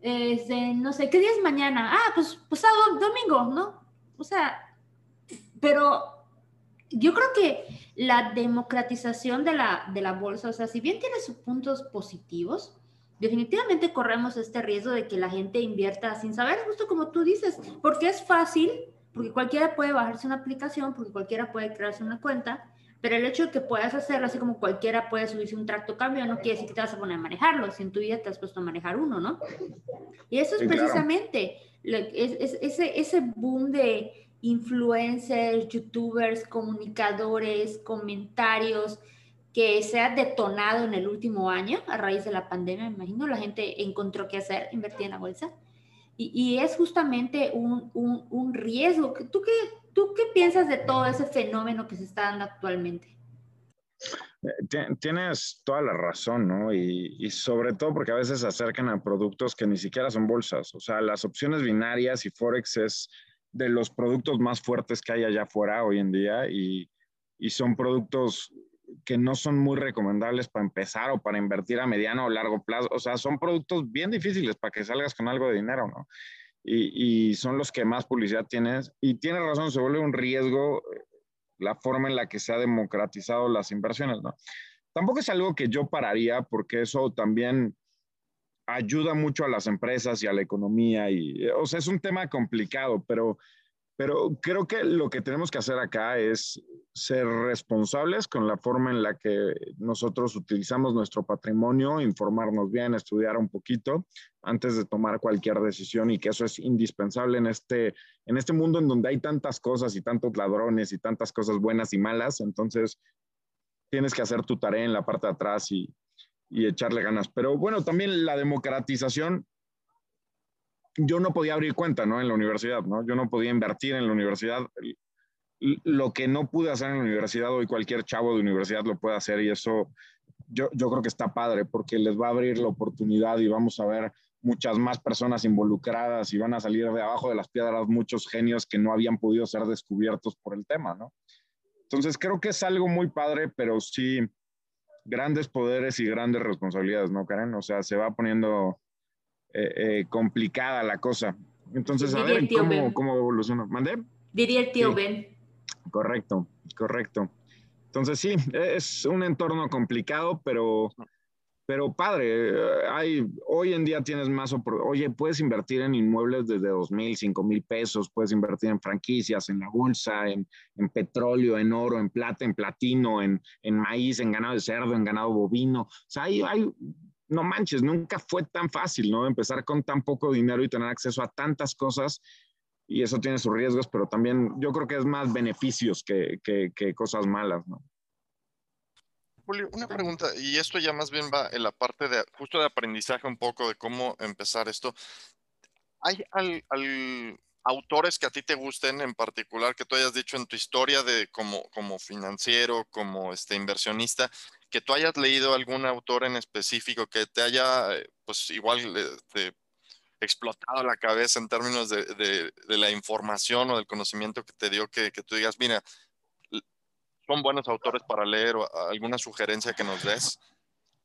este, no sé, ¿qué día es mañana? Ah, pues, pues domingo, ¿no? O sea, pero yo creo que la democratización de la, de la bolsa, o sea, si bien tiene sus puntos positivos, definitivamente corremos este riesgo de que la gente invierta sin saber, justo como tú dices, porque es fácil, porque cualquiera puede bajarse una aplicación, porque cualquiera puede crearse una cuenta, pero el hecho de que puedas hacerlo, así como cualquiera puede subirse un tracto cambio, no quiere decir que te vas a poner a manejarlo, si en tu vida te has puesto a manejar uno, ¿no? Y eso es precisamente ese, ese boom de influencers, youtubers, comunicadores, comentarios que se ha detonado en el último año a raíz de la pandemia, me imagino, la gente encontró qué hacer, invertir en la bolsa. Y, y es justamente un, un, un riesgo. ¿Tú qué, ¿Tú qué piensas de todo ese fenómeno que se está dando actualmente? Eh, tienes toda la razón, ¿no? Y, sobre todo porque a veces se acercan a productos que ni siquiera son bolsas. O sea, las opciones binarias y Forex es de los productos más fuertes que hay allá afuera hoy en día y, y son productos que no son muy recomendables para empezar o para invertir a mediano o largo plazo. O sea, son productos bien difíciles para que salgas con algo de dinero, ¿no? Y, son los que más publicidad tienes. Y tienes razón, se vuelve un riesgo eh, la forma en la que se ha democratizado las inversiones, ¿no? Tampoco es algo que yo pararía porque eso también ayuda mucho a las empresas y a la economía y, o sea, es un tema complicado, pero pero creo que lo que tenemos que hacer acá es ser responsables con la forma en la que nosotros utilizamos nuestro patrimonio, informarnos bien, estudiar un poquito antes de tomar cualquier decisión y que eso es indispensable en este, en este mundo en donde hay tantas cosas y tantos ladrones y tantas cosas buenas y malas. Entonces, tienes que hacer tu tarea en la parte de atrás y, y echarle ganas. Pero bueno, también la democratización yo no podía abrir cuenta, ¿no? En la universidad, ¿no? Yo no podía invertir en la universidad. Lo que no pude hacer en la universidad, hoy cualquier chavo de universidad lo puede hacer y eso yo, yo creo que está padre porque les va a abrir la oportunidad y vamos a ver muchas más personas involucradas y van a salir de abajo de las piedras muchos genios que no habían podido ser descubiertos por el tema, ¿no? Entonces creo que es algo muy padre, pero sí, grandes poderes y grandes responsabilidades, ¿no, Karen? O sea, se va poniendo eh, eh, complicada la cosa. Entonces, a ver cómo, cómo, evoluciona. ¿Mandé? Diría el tío Ben. Correcto, correcto. Entonces, sí, es un entorno complicado, pero pero padre, eh, hay, hoy en día tienes más, oye, puedes invertir en inmuebles desde dos mil, cinco mil pesos, puedes invertir en franquicias, en la bolsa, en, en petróleo, en oro, en plata, en platino, en, en, maíz, en ganado de cerdo, en ganado bovino. O sea, hay, hay, no manches, nunca fue tan fácil, ¿no? Empezar con tan poco dinero y tener acceso a tantas cosas. Y eso tiene sus riesgos, pero también yo creo que es más beneficios que, que, cosas malas, ¿no? Julio, una pregunta, y esto ya más bien va en la parte de justo de aprendizaje un poco de cómo empezar esto. ¿Hay autores que a ti te gusten en particular, que tú hayas dicho en tu historia de como, como financiero, como este inversionista, que tú hayas leído algún autor en específico que te haya, eh, pues igual te, explotado la cabeza en términos de, de, la información o del conocimiento que te dio, que, que tú digas, mira, son buenos autores para leer o alguna sugerencia que nos des?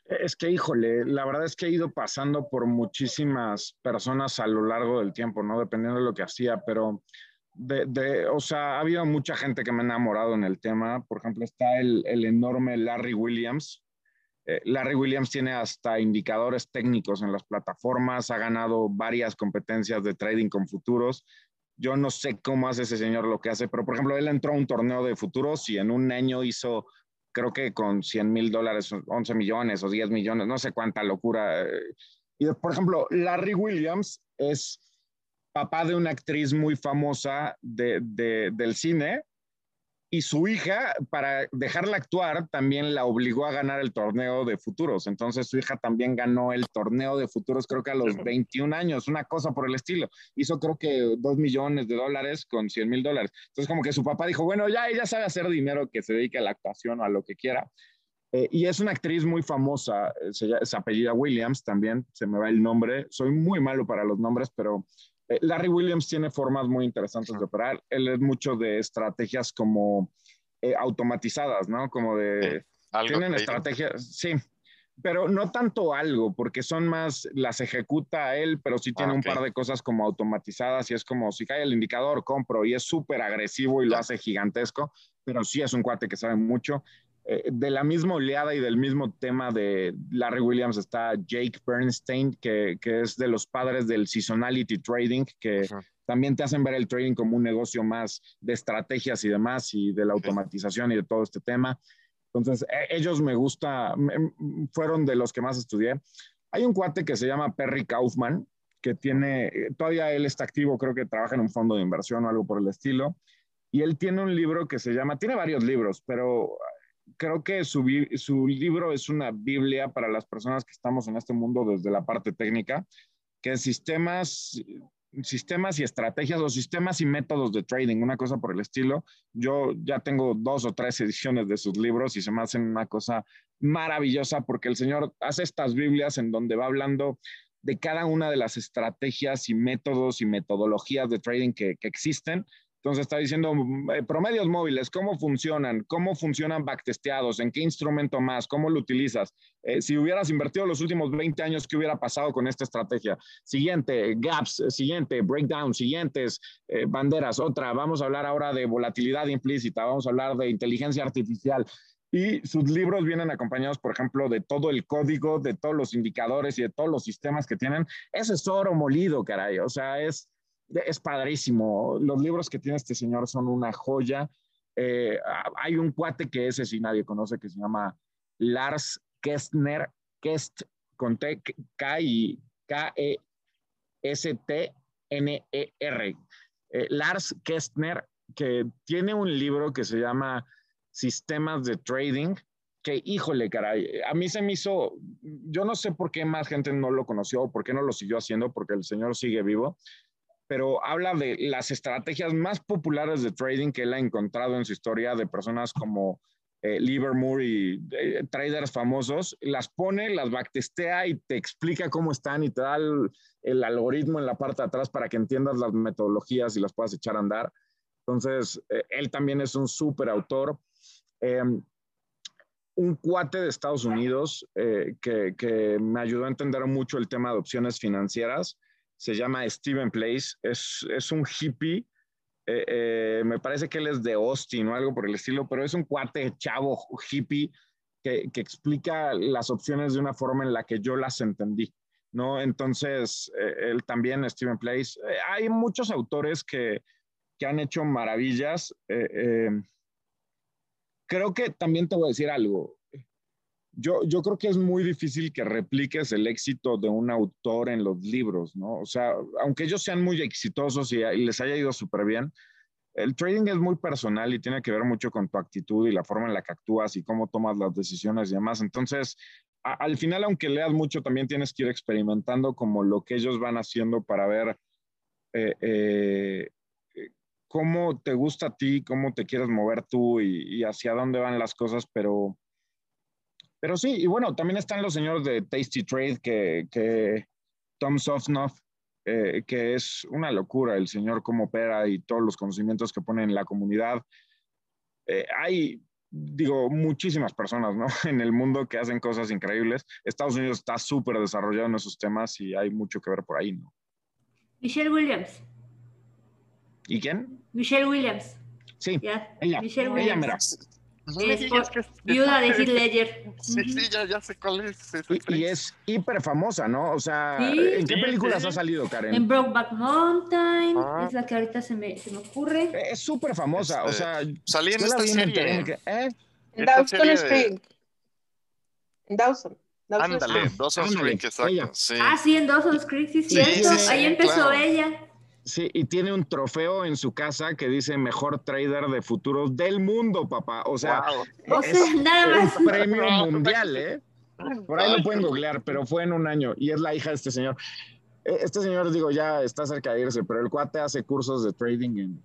Es que, híjole, la verdad es que he ido pasando por muchísimas personas a lo largo del tiempo, ¿no? Dependiendo de lo que hacía, pero de, o sea, ha habido mucha gente que me ha enamorado en el tema. Por ejemplo, está el, el enorme Larry Williams. Eh, Larry Williams tiene hasta indicadores técnicos en las plataformas, ha ganado varias competencias de trading con futuros. Yo no sé cómo hace ese señor lo que hace, pero por ejemplo, él entró a un torneo de futuros y en un año hizo, creo que con 100 mil dólares, 11 millones o 10 millones, no sé cuánta locura. Y por ejemplo, Larry Williams es papá de una actriz muy famosa de, del cine y su hija, para dejarla actuar, también la obligó a ganar el torneo de futuros. Entonces su hija también ganó el torneo de futuros, creo que a los 21 años, una cosa por el estilo. Hizo creo que 2 millones de dólares con 100 mil dólares. Entonces como que su papá dijo, bueno, ya ella sabe hacer dinero, que se dedique a la actuación o a lo que quiera. Eh, y es una actriz muy famosa, eh, se, se apellida Williams también, se me va el nombre. Soy muy malo para los nombres, pero Larry Williams tiene formas muy interesantes de operar. Él es mucho de estrategias como eh, automatizadas, ¿no? Como de... tienen estrategias, sí, pero no tanto algo, porque son más, las ejecuta él, pero sí tiene ah, un par de cosas como automatizadas y es como si cae el indicador, compro y es súper agresivo y lo hace gigantesco, pero sí es un cuate que sabe mucho. Eh, de la misma oleada y del mismo tema de Larry Williams está Jake Bernstein, que, que es de los padres del seasonality trading, que también te hacen ver el trading como un negocio más de estrategias y demás, y de la automatización y de todo este tema. Entonces, e, ellos me gusta, fueron de los que más estudié. Hay un cuate que se llama Perry Kaufman, que tiene, todavía él está activo, creo que trabaja en un fondo de inversión o algo por el estilo. Y él tiene un libro que se llama, tiene varios libros, pero creo que su, su, libro es una Biblia para las personas que estamos en este mundo desde la parte técnica, que sistemas, sistemas y estrategias o sistemas y métodos de trading, una cosa por el estilo. Yo ya tengo dos o tres ediciones de sus libros y se me hacen una cosa maravillosa porque el señor hace estas Biblias en donde va hablando de cada una de las estrategias y métodos y metodologías de trading que, que existen entonces está diciendo mm, eh, promedios móviles, cómo funcionan, cómo funcionan backtesteados, en qué instrumento más, cómo lo utilizas. Eh, si hubieras invertido los últimos 20 años, ¿qué hubiera pasado con esta estrategia? Siguiente, gaps, eh, siguiente, breakdown, siguientes, banderas, otra. Vamos a hablar ahora de volatilidad implícita, vamos a hablar de inteligencia artificial. Y sus libros vienen acompañados, por ejemplo, de todo el código, de todos los indicadores y de todos los sistemas que tienen. Ese es oro molido, caray. O sea, es, es padrísimo. Los libros que tiene este señor son una joya. Eh, hay un cuate que ese sí nadie conoce que se llama Lars Kestner, Kest con T, K y K E S T N E R. Eh, Lars Kestner que tiene un libro que se llama Sistemas de Trading, que híjole, caray, a mí se me hizo, yo no sé por qué más gente no lo conoció por qué no lo siguió haciendo, porque el señor sigue vivo, pero habla de las estrategias más populares de trading que él ha encontrado en su historia de personas como eh, Livermore y eh, traders famosos, las pone, las backtestea y te explica cómo están y te da el, algoritmo en la parte de atrás para que entiendas las metodologías y las puedas echar a andar. Entonces, eh, él también es un súper autor. Em, un cuate de Estados Unidos eh, que, que, me ayudó a entender mucho el tema de opciones financieras. Se llama Steven Place, es, es un hippie. Eh, eh, me parece que él es de Austin o algo por el estilo, pero es un cuate chavo hippie que, que explica las opciones de una forma en la que yo las entendí. ¿no? Entonces, él también, Steven Place. hay muchos autores que, que, han hecho maravillas creo que también te voy a decir algo. Yo, yo creo que es muy difícil que repliques el éxito de un autor en los libros, ¿no? O sea, aunque ellos sean muy exitosos y, les haya ido súper bien, el trading es muy personal y tiene que ver mucho con tu actitud y la forma en la que actúas y cómo tomas las decisiones y demás. Entonces, al final, aunque leas mucho, también tienes que ir experimentando como lo que ellos van haciendo para ver eh, eh, cómo te gusta a ti, cómo te quieres mover tú y, hacia dónde van las cosas, pero, pero sí, y bueno, también están los señores de Tasty Trade, que, que Tom Sofnoff, eh, que es una locura el señor cómo opera y todos los conocimientos que pone en la comunidad. Eh, hay, digo, muchísimas personas, ¿no? [LAUGHS] En el mundo que hacen cosas increíbles. Estados Unidos está súper desarrollado en esos temas y hay mucho que ver por ahí, ¿no? Michelle Williams. ¿Y quién? Michelle Williams. Sí, ella, Michelle ella Es viuda de Heath Ledger. Sí, sí, ya, ya sé cuál es. Y, es hiper famosa, ¿no? O sea, ¿en qué películas ha salido, Karen? En Brokeback Mountain, ah. es la que ahorita se me, se me ocurre. Es súper famosa, o este, sea... Salí en esta serie. ¿eh? En Dawson Street. En Dawson. Ándale, Dawson Creek, exacto. Sí. Ah, sí, en Dawson Creek, sí, sí, cierto. Ahí empezó ella. Sí, y tiene un trofeo en su casa que dice mejor trader de futuros del mundo, papá. O sea, es un premio mundial, ¿eh? Por ahí lo pueden googlear, pero fue en un año y es la hija de este señor. E, este señor, digo, ya está cerca de irse, pero el cuate hace cursos de trading.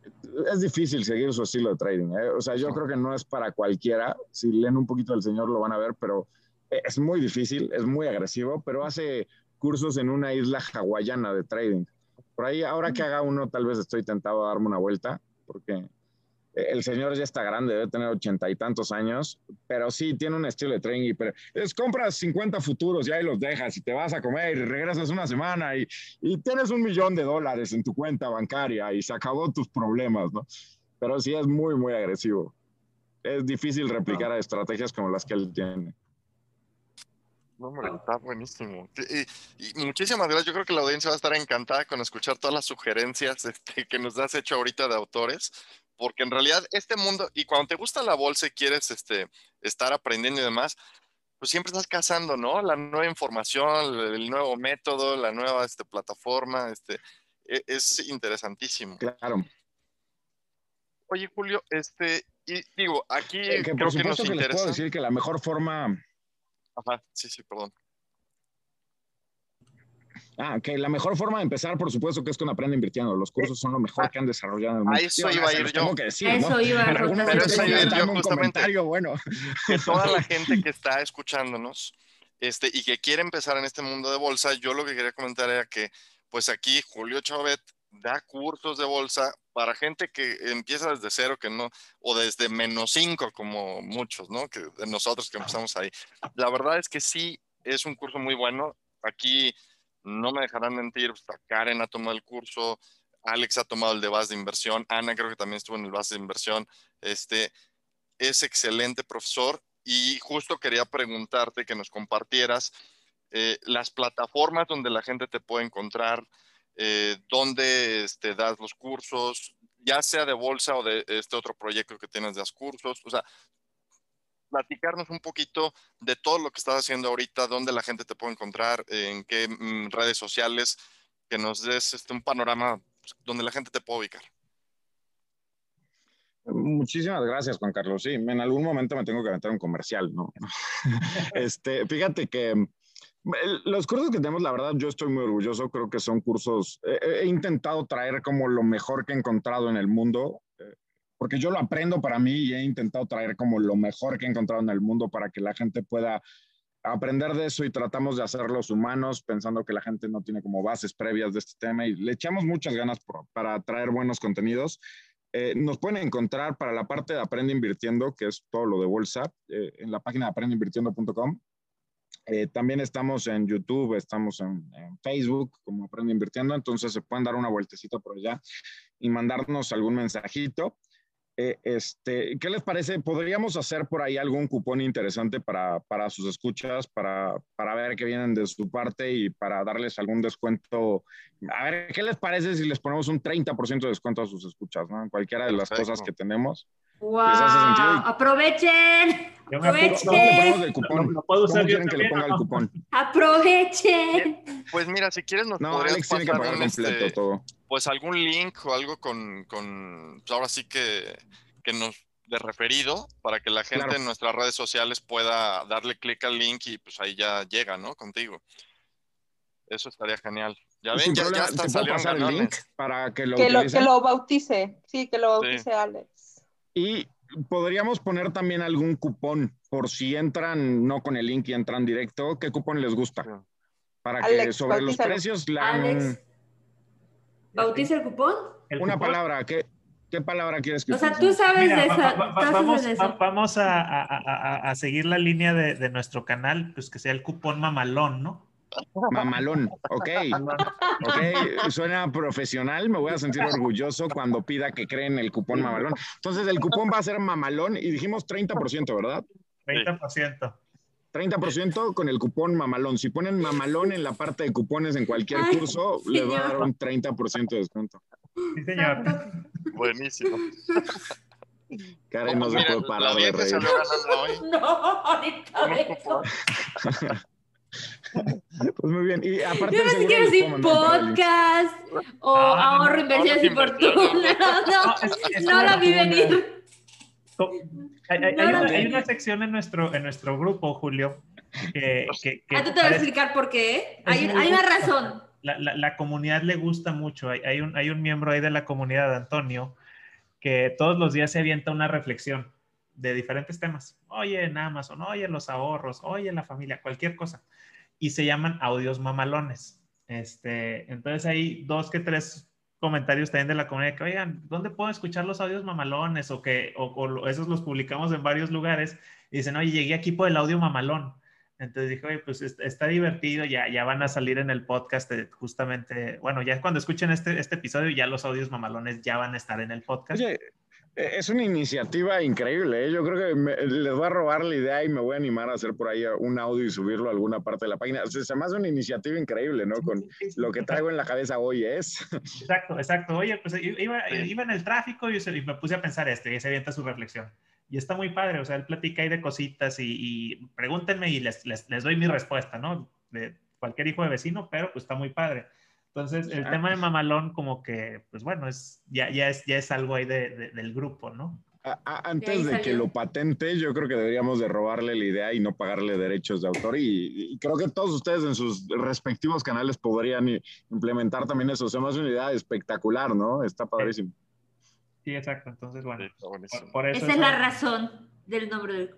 es difícil seguir su estilo de trading. ¿eh? O sea, yo creo que no es para cualquiera. Si leen un poquito del señor lo van a ver, pero es muy difícil, es muy agresivo, pero hace cursos en una isla hawaiana de trading. Por ahí, ahora que haga uno, tal vez estoy tentado a darme una vuelta, porque el señor ya está grande, debe tener ochenta y tantos años, pero sí tiene un estilo de trading. Pero es compras 50 futuros y ahí los dejas y te vas a comer y regresas una semana y, y tienes un millón de dólares en tu cuenta bancaria y se acabó tus problemas, ¿no? Pero sí es muy, muy agresivo. Es difícil replicar a estrategias como las que él tiene. No, hombre, está buenísimo. Y, muchísimas gracias. Yo creo que la audiencia va a estar encantada con escuchar todas las sugerencias [LAUGHS] este, que nos has hecho ahorita de autores, porque en realidad este mundo, y cuando te gusta la bolsa y quieres este, estar aprendiendo y demás, pues siempre estás cazando, ¿no? La nueva información, el nuevo método, la nueva este, plataforma, este, e, es interesantísimo. Claro. Oye, Julio, este, y digo, aquí que creo por que nos que interesa. les puedo decir que la mejor forma Ajá, sí, sí, perdón. Ah, que la mejor forma de empezar, por supuesto, que es con Aprende Invirtiendo. Los cursos son lo mejor que han desarrollado en el mundo. A eso iba a ir yo. Que decir, eso ¿no? iba a Pero eso iba a ir yo justamente. Bueno. Que toda la [LAUGHS] gente que está escuchándonos este, y que quiere empezar en este mundo de bolsa, yo lo que quería comentar era que, pues aquí Julio Chauvet da cursos de bolsa para gente que empieza desde cero, que no, o desde menos cinco, como muchos, ¿no? Que de nosotros que empezamos ahí. La verdad es que sí, es un curso muy bueno. Aquí no me dejarán mentir, pues, Karen ha tomado el curso, Alex ha tomado el de base de inversión, Ana creo que también estuvo en el base de inversión. Este es excelente profesor y justo quería preguntarte que nos compartieras eh, las plataformas donde la gente te puede encontrar, eh, dónde este, das los cursos, ya sea de bolsa o de este otro proyecto que tienes de cursos, o sea, platicarnos un poquito de todo lo que estás haciendo ahorita, dónde la gente te puede encontrar, en qué mm, redes sociales, que nos des este, un panorama pues, donde la gente te puede ubicar. Muchísimas gracias, Juan Carlos. Sí, en algún momento me tengo que meter un comercial, ¿no? [LAUGHS] este, fíjate que los cursos que tenemos, la verdad, yo estoy muy orgulloso. Creo que son cursos. he intentado traer como lo mejor que he encontrado en el mundo, eh, porque yo lo aprendo para mí y he intentado traer como lo mejor que he encontrado en el mundo para que la gente pueda aprender de eso y tratamos de hacerlos humanos, pensando que la gente no tiene como bases previas de este tema y le echamos muchas ganas para traer buenos contenidos. Eh, nos pueden encontrar para la parte de Aprende Invirtiendo, que es todo lo de bolsa, eh, en la página de aprendeinvirtiendo.com. Eh, también estamos en YouTube, estamos en, en, Facebook como Aprende Invirtiendo, entonces se pueden dar una vueltecita por allá y mandarnos algún mensajito. Eh, este, ¿Qué les parece? ¿Podríamos hacer por ahí algún cupón interesante para, para sus escuchas, para, para, ver que vienen de su parte y para darles algún descuento? A ver, ¿qué les parece si les ponemos un 30% de descuento a sus escuchas, ¿no? En cualquiera de las cosas que tenemos. ¡Wow! ¡Aprovechen! ¡Aprovechen! el cupón? No, puedo usar ¿Cómo quieren que le ponga el cupón? ¡Aprovechen! Pues mira, si quieres nos no, podrías Alex tiene que pagar un, completo este, todo. pues algún link o algo con, con pues ahora sí que, que nos de referido para que la gente Claro. en nuestras redes sociales pueda darle clic al link y pues ahí ya llega, ¿no? Contigo. Eso estaría genial. Ya ven, ya, ya hasta salieron pasar el link para que lo Que lo, utilicen. que lo bautice, sí, que lo bautice Alex. Y podríamos poner también algún cupón por si entran no con el link y entran directo. ¿Qué cupón les gusta? Para que sobre los precios hagan Alex, ¿bautiza el cupón? El una cupón- palabra. ¿Qué, ¿Qué palabra quieres que O sea, tú sabes Mira, de va- eso. va- va- tú sabes vamos, de eso. va- vamos a, a- a- a- a seguir la línea de, de nuestro canal, pues que sea el cupón mamalón, ¿no? Mamalón, ok. Ok, suena profesional, me voy a sentir orgulloso cuando pida que creen el cupón mamalón. Entonces, el cupón va a ser mamalón y dijimos 30%, ¿verdad? 30%. 30% con el cupón mamalón. Si ponen mamalón en la parte de cupones en cualquier Ay, curso, les va a dar un 30% de descuento. Sí, señor. Buenísimo. Karen no se Mira, puede parar de reír. [LAUGHS] No, ahorita Pues muy bien. Y aparte, Yo no quiero decir podcast o Ah, ahorro, no, inversiones y fortuna. No, No, [LAUGHS] es- la vi venir. Hay, hay- No, hay no, una, no. hay una sección en nuestro, en nuestro grupo, Julio, que, que- que Ah, tú te vas a explicar por qué. Hay, Es un- muy hay una razón. la, la- la comunidad le gusta mucho. Hay, hay un, hay un miembro ahí de la comunidad, Antonio, que todos los días se avienta una reflexión de diferentes temas. Oye, en Amazon, oye, los ahorros, oye, la familia, cualquier cosa. Y se llaman audios mamalones. Este, entonces hay dos que tres comentarios también de la comunidad que, oigan, ¿dónde puedo escuchar los audios mamalones? O que o, o esos los publicamos en varios lugares. Y dicen, oye, llegué aquí por el audio mamalón. Entonces dije, oye, pues est- está divertido, ya, ya van a salir en el podcast eh, justamente, bueno, ya cuando escuchen este, este episodio, ya los audios mamalones ya van a estar en el podcast. Oye, es una iniciativa increíble. ¿eh? Yo creo que me- les voy a robar la idea y me voy a animar a hacer por ahí un audio y subirlo a alguna parte de la página. O sea, se me hace una iniciativa increíble, ¿no? Con lo que traigo en la cabeza hoy es. [LAUGHS] Exacto, exacto. Oye, pues i- iba, iba en el tráfico y, se- y me puse a pensar esto y ahí se avienta su reflexión. Y está muy padre, o sea, él platica ahí de cositas y, y pregúntenme y les, les, les doy mi respuesta, ¿no? De cualquier hijo de vecino, pero pues está muy padre. Entonces, el Ah. tema de mamalón como que, pues bueno, es, ya, ya, es, ya es algo ahí de- de- del grupo, ¿no? A- a- De antes de que lo patente, yo creo que deberíamos de robarle la idea y no pagarle derechos de autor. Y, y creo que todos ustedes en sus respectivos canales podrían i- implementar también eso. Se me hace una idea espectacular, ¿no? Está padrísimo. Sí, exacto. Entonces, bueno, Sí, está buenísimo. por, por eso... Esa es la razón del nombre del.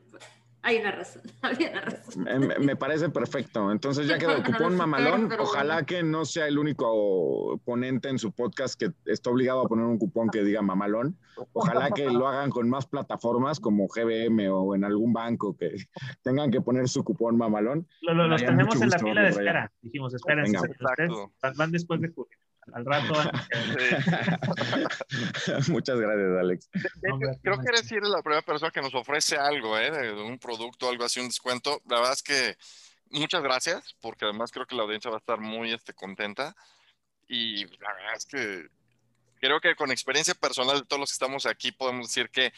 Hay una razón. [LAUGHS] Había una razón. Me, me- me parece perfecto. Entonces ya quedó [LAUGHS] el cupón mamalón. Pero Ojalá que no sea el único ponente en su podcast que está obligado a poner un cupón que diga mamalón. Ojalá que lo hagan con más plataformas como GBM o en algún banco que [LAUGHS] tengan que poner su cupón mamalón. Lo- lo- los tenemos en la fila de espera. Dijimos, espérense. Venga. ustedes van después de julio. Al rato. [LAUGHS] Sí. [LAUGHS] Muchas gracias, Alex. Creo que eres eres la primera persona que nos ofrece algo, ¿eh? De de un producto, algo así, un descuento. La verdad es que muchas gracias, porque además creo que la audiencia va a estar muy este, contenta. Y la verdad es que creo que con experiencia personal de todos los que estamos aquí podemos decir que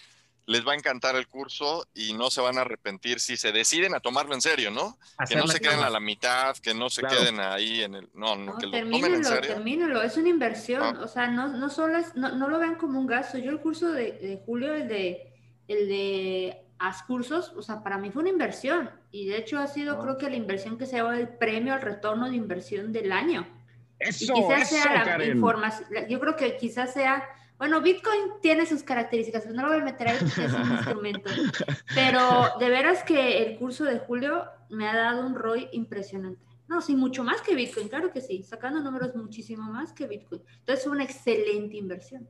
les va a encantar el curso y no se van a arrepentir si se deciden a tomarlo en serio, ¿no? Que no se queden a la mitad, que no se Claro. queden ahí en el... No, no, No, que lo tomen en termínelo, serio. termínelo. Es una inversión. Ah. O sea, no, no solo es, no, no lo vean como un gasto. Yo el curso de, de Julio, el de, el de Ascursos, o sea, para mí fue una inversión. Y de hecho ha sido, Ah. creo que la inversión que se lleva el premio al retorno de inversión del año. Y Eso, quizás eso, sea la Karen. información, yo creo que quizás sea, bueno, Bitcoin tiene sus características, pero no lo voy a meter ahí porque es un [LAUGHS] instrumento. Pero de veras que el curso de Julio me ha dado un ROI impresionante. No, sí, mucho más que Bitcoin, claro que sí, sacando números muchísimo más que Bitcoin. Entonces fue una excelente inversión.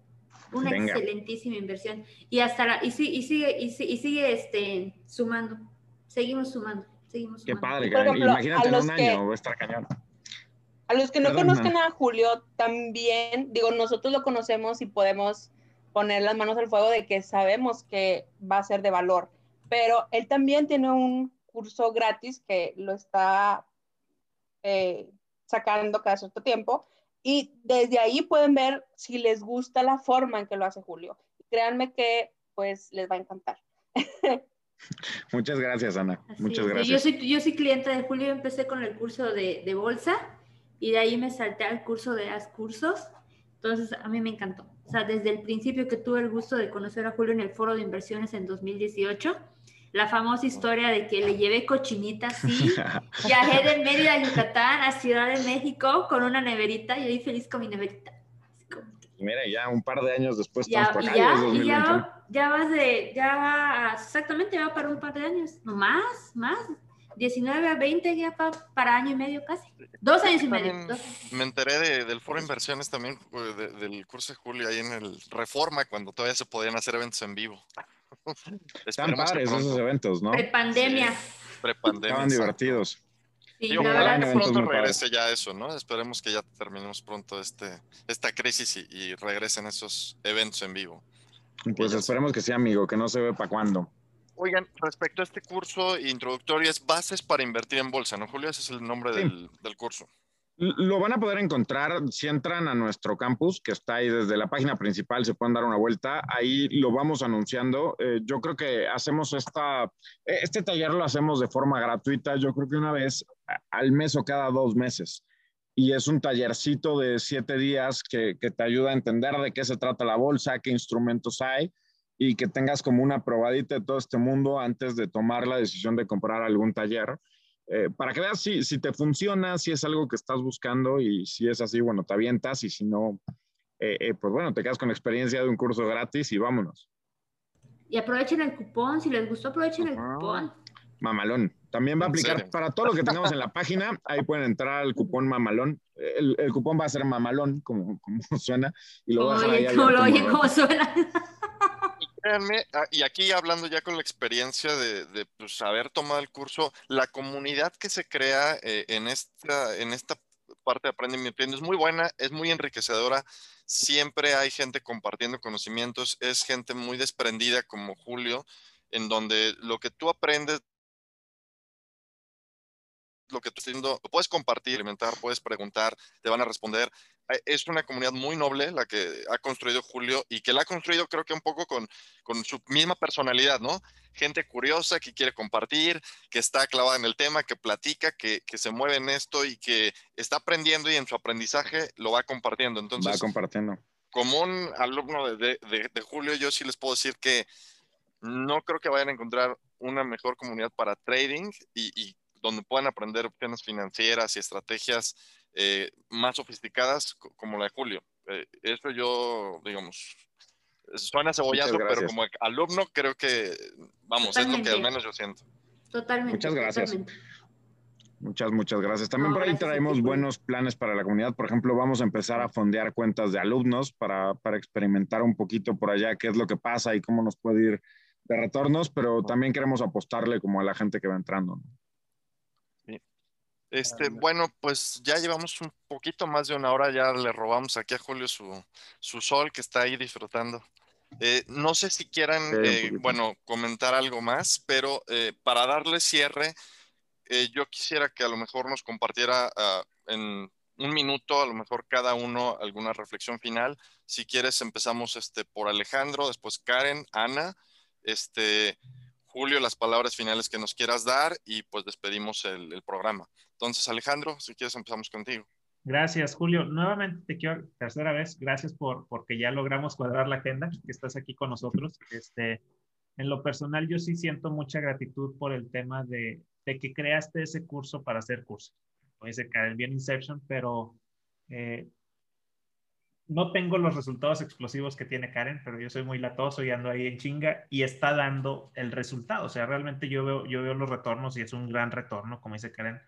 una excelentísima inversión. Y hasta la, y, sigue, y sigue, y sigue, este, sumando. Seguimos sumando. Seguimos Qué padre, imagínate en un año, va a estar cañón. A los que no conozcan a Julio, también, digo, nosotros lo conocemos y podemos poner las manos al fuego de que sabemos que va a ser de valor, pero él también tiene un curso gratis que lo está eh, sacando cada cierto tiempo y desde ahí pueden ver si les gusta la forma en que lo hace Julio. Créanme que pues les va a encantar. Muchas gracias, Ana. Muchas gracias. Yo soy, yo soy cliente de Julio, empecé con el curso de, de bolsa y de ahí me salté al curso de As Cursos. Entonces, a mí me encantó. O sea, desde el principio que tuve el gusto de conocer a Julio en el foro de inversiones en 2018, la famosa historia de que le llevé cochinitas, sí, [LAUGHS] viajé de Mérida a Yucatán a Ciudad de México con una neverita y ahí feliz con mi neverita. Mira, ya un par de años después ya, y ya, y ya, ya vas de, ya va, exactamente, va para un par de años, no más, más, 19 a 20 ya para año y medio casi. Dos años y medio. Me enteré del foro inversiones también, pues, del curso de Julio ahí en el Reforma, cuando todavía se podían hacer eventos en vivo. [LAUGHS] Están padres esos eventos, ¿no? Prepandemia. Prepandemia. Estaban divertidos. Sí, ojalá que pronto regrese ya eso, ¿no? Esperemos que ya terminemos pronto este, esta crisis y, y regresen esos eventos en vivo. Pues esperemos que sea amigo, que no se ve para cuándo. Oigan, respecto a este curso introductorio, es bases para invertir en bolsa, ¿no, Julio? Ese es el nombre del, curso. Lo van a poder encontrar si entran a nuestro campus, que está ahí desde la página principal, se pueden dar una vuelta. Ahí lo vamos anunciando. Eh, yo creo que hacemos esta, eh, este taller lo hacemos de forma gratuita, yo creo que una vez al mes o cada dos meses. Y es un tallercito de siete días que, que te ayuda a entender de qué se trata la bolsa, qué instrumentos hay y que tengas como una probadita de todo este mundo antes de tomar la decisión de comprar algún taller, eh, para que veas si, si te funciona, si es algo que estás buscando y si es así, bueno, te avientas y si no, eh, eh, pues bueno, te quedas con la experiencia de un curso gratis y vámonos. Y aprovechen el cupón, si les gustó, aprovechen el cupón. Mamalón. También va a aplicar para todo lo que tengamos en la página. Ahí pueden entrar al cupón Mamalón. El, el cupón va a ser Mamalón, como, como [LAUGHS] suena. Y lo oye, a lo oye, como suena. Ah, y aquí hablando ya con la experiencia de, pues, haber tomado el curso, la comunidad que se crea eh, en, esta, en esta parte de Aprende mi Emprende es muy buena, es muy enriquecedora. Siempre hay gente compartiendo conocimientos, es gente muy desprendida como Julio, en donde lo que tú aprendes lo que tú estás haciendo, lo puedes compartir, alimentar, puedes preguntar, te van a responder. Eh, es una comunidad muy noble la que ha construido Julio y que la ha construido creo que un poco con, con su misma personalidad, ¿no? Gente curiosa que quiere compartir, que está clavada en el tema, que platica, que, que se mueve en esto y que está aprendiendo y en su aprendizaje lo va compartiendo. Entonces, va compartiendo. Como un alumno de, de, de Julio, yo sí les puedo decir que no creo que vayan a encontrar una mejor comunidad para trading y, y donde puedan aprender opciones financieras y estrategias eh, más sofisticadas como la de Julio. Eh, eso yo, digamos, suena cebollazo, pero como alumno creo que, vamos, es lo que al menos yo siento. Totalmente. Muchas gracias. Muchas, muchas gracias. También por ahí traemos buenos planes para la comunidad. Por ejemplo, vamos a empezar a fondear cuentas de alumnos para, para experimentar un poquito por allá qué es lo que pasa y cómo nos puede ir de retornos, pero también queremos apostarle como a la gente que va entrando. ¿no? Este, bueno, pues ya llevamos un poquito más de una hora, ya le robamos aquí a Julio su, su sol que está ahí disfrutando. Eh, no sé si quieran, eh, bueno, comentar algo más, pero eh, para darle cierre, yo quisiera que a lo mejor nos compartiera ah, en un minuto, a lo mejor cada uno, alguna reflexión final. Si quieres, empezamos este, por Alejandro, después Karen, Ana, este, Julio, las palabras finales que nos quieras dar y pues despedimos el, programa. Entonces, Alejandro, si quieres empezamos contigo. Gracias, Julio. Nuevamente te quiero, tercera vez, gracias por porque ya logramos cuadrar la agenda, que estás aquí con nosotros. Este, en lo personal, yo sí siento mucha gratitud por el tema de, de que creaste ese curso para hacer curso. Como dice Karen, bien Inception, pero eh, no tengo los resultados explosivos que tiene Karen, pero yo soy muy latoso y ando ahí en chinga y está dando el resultado. O sea, realmente yo veo, yo veo los retornos y es un gran retorno, como dice Karen.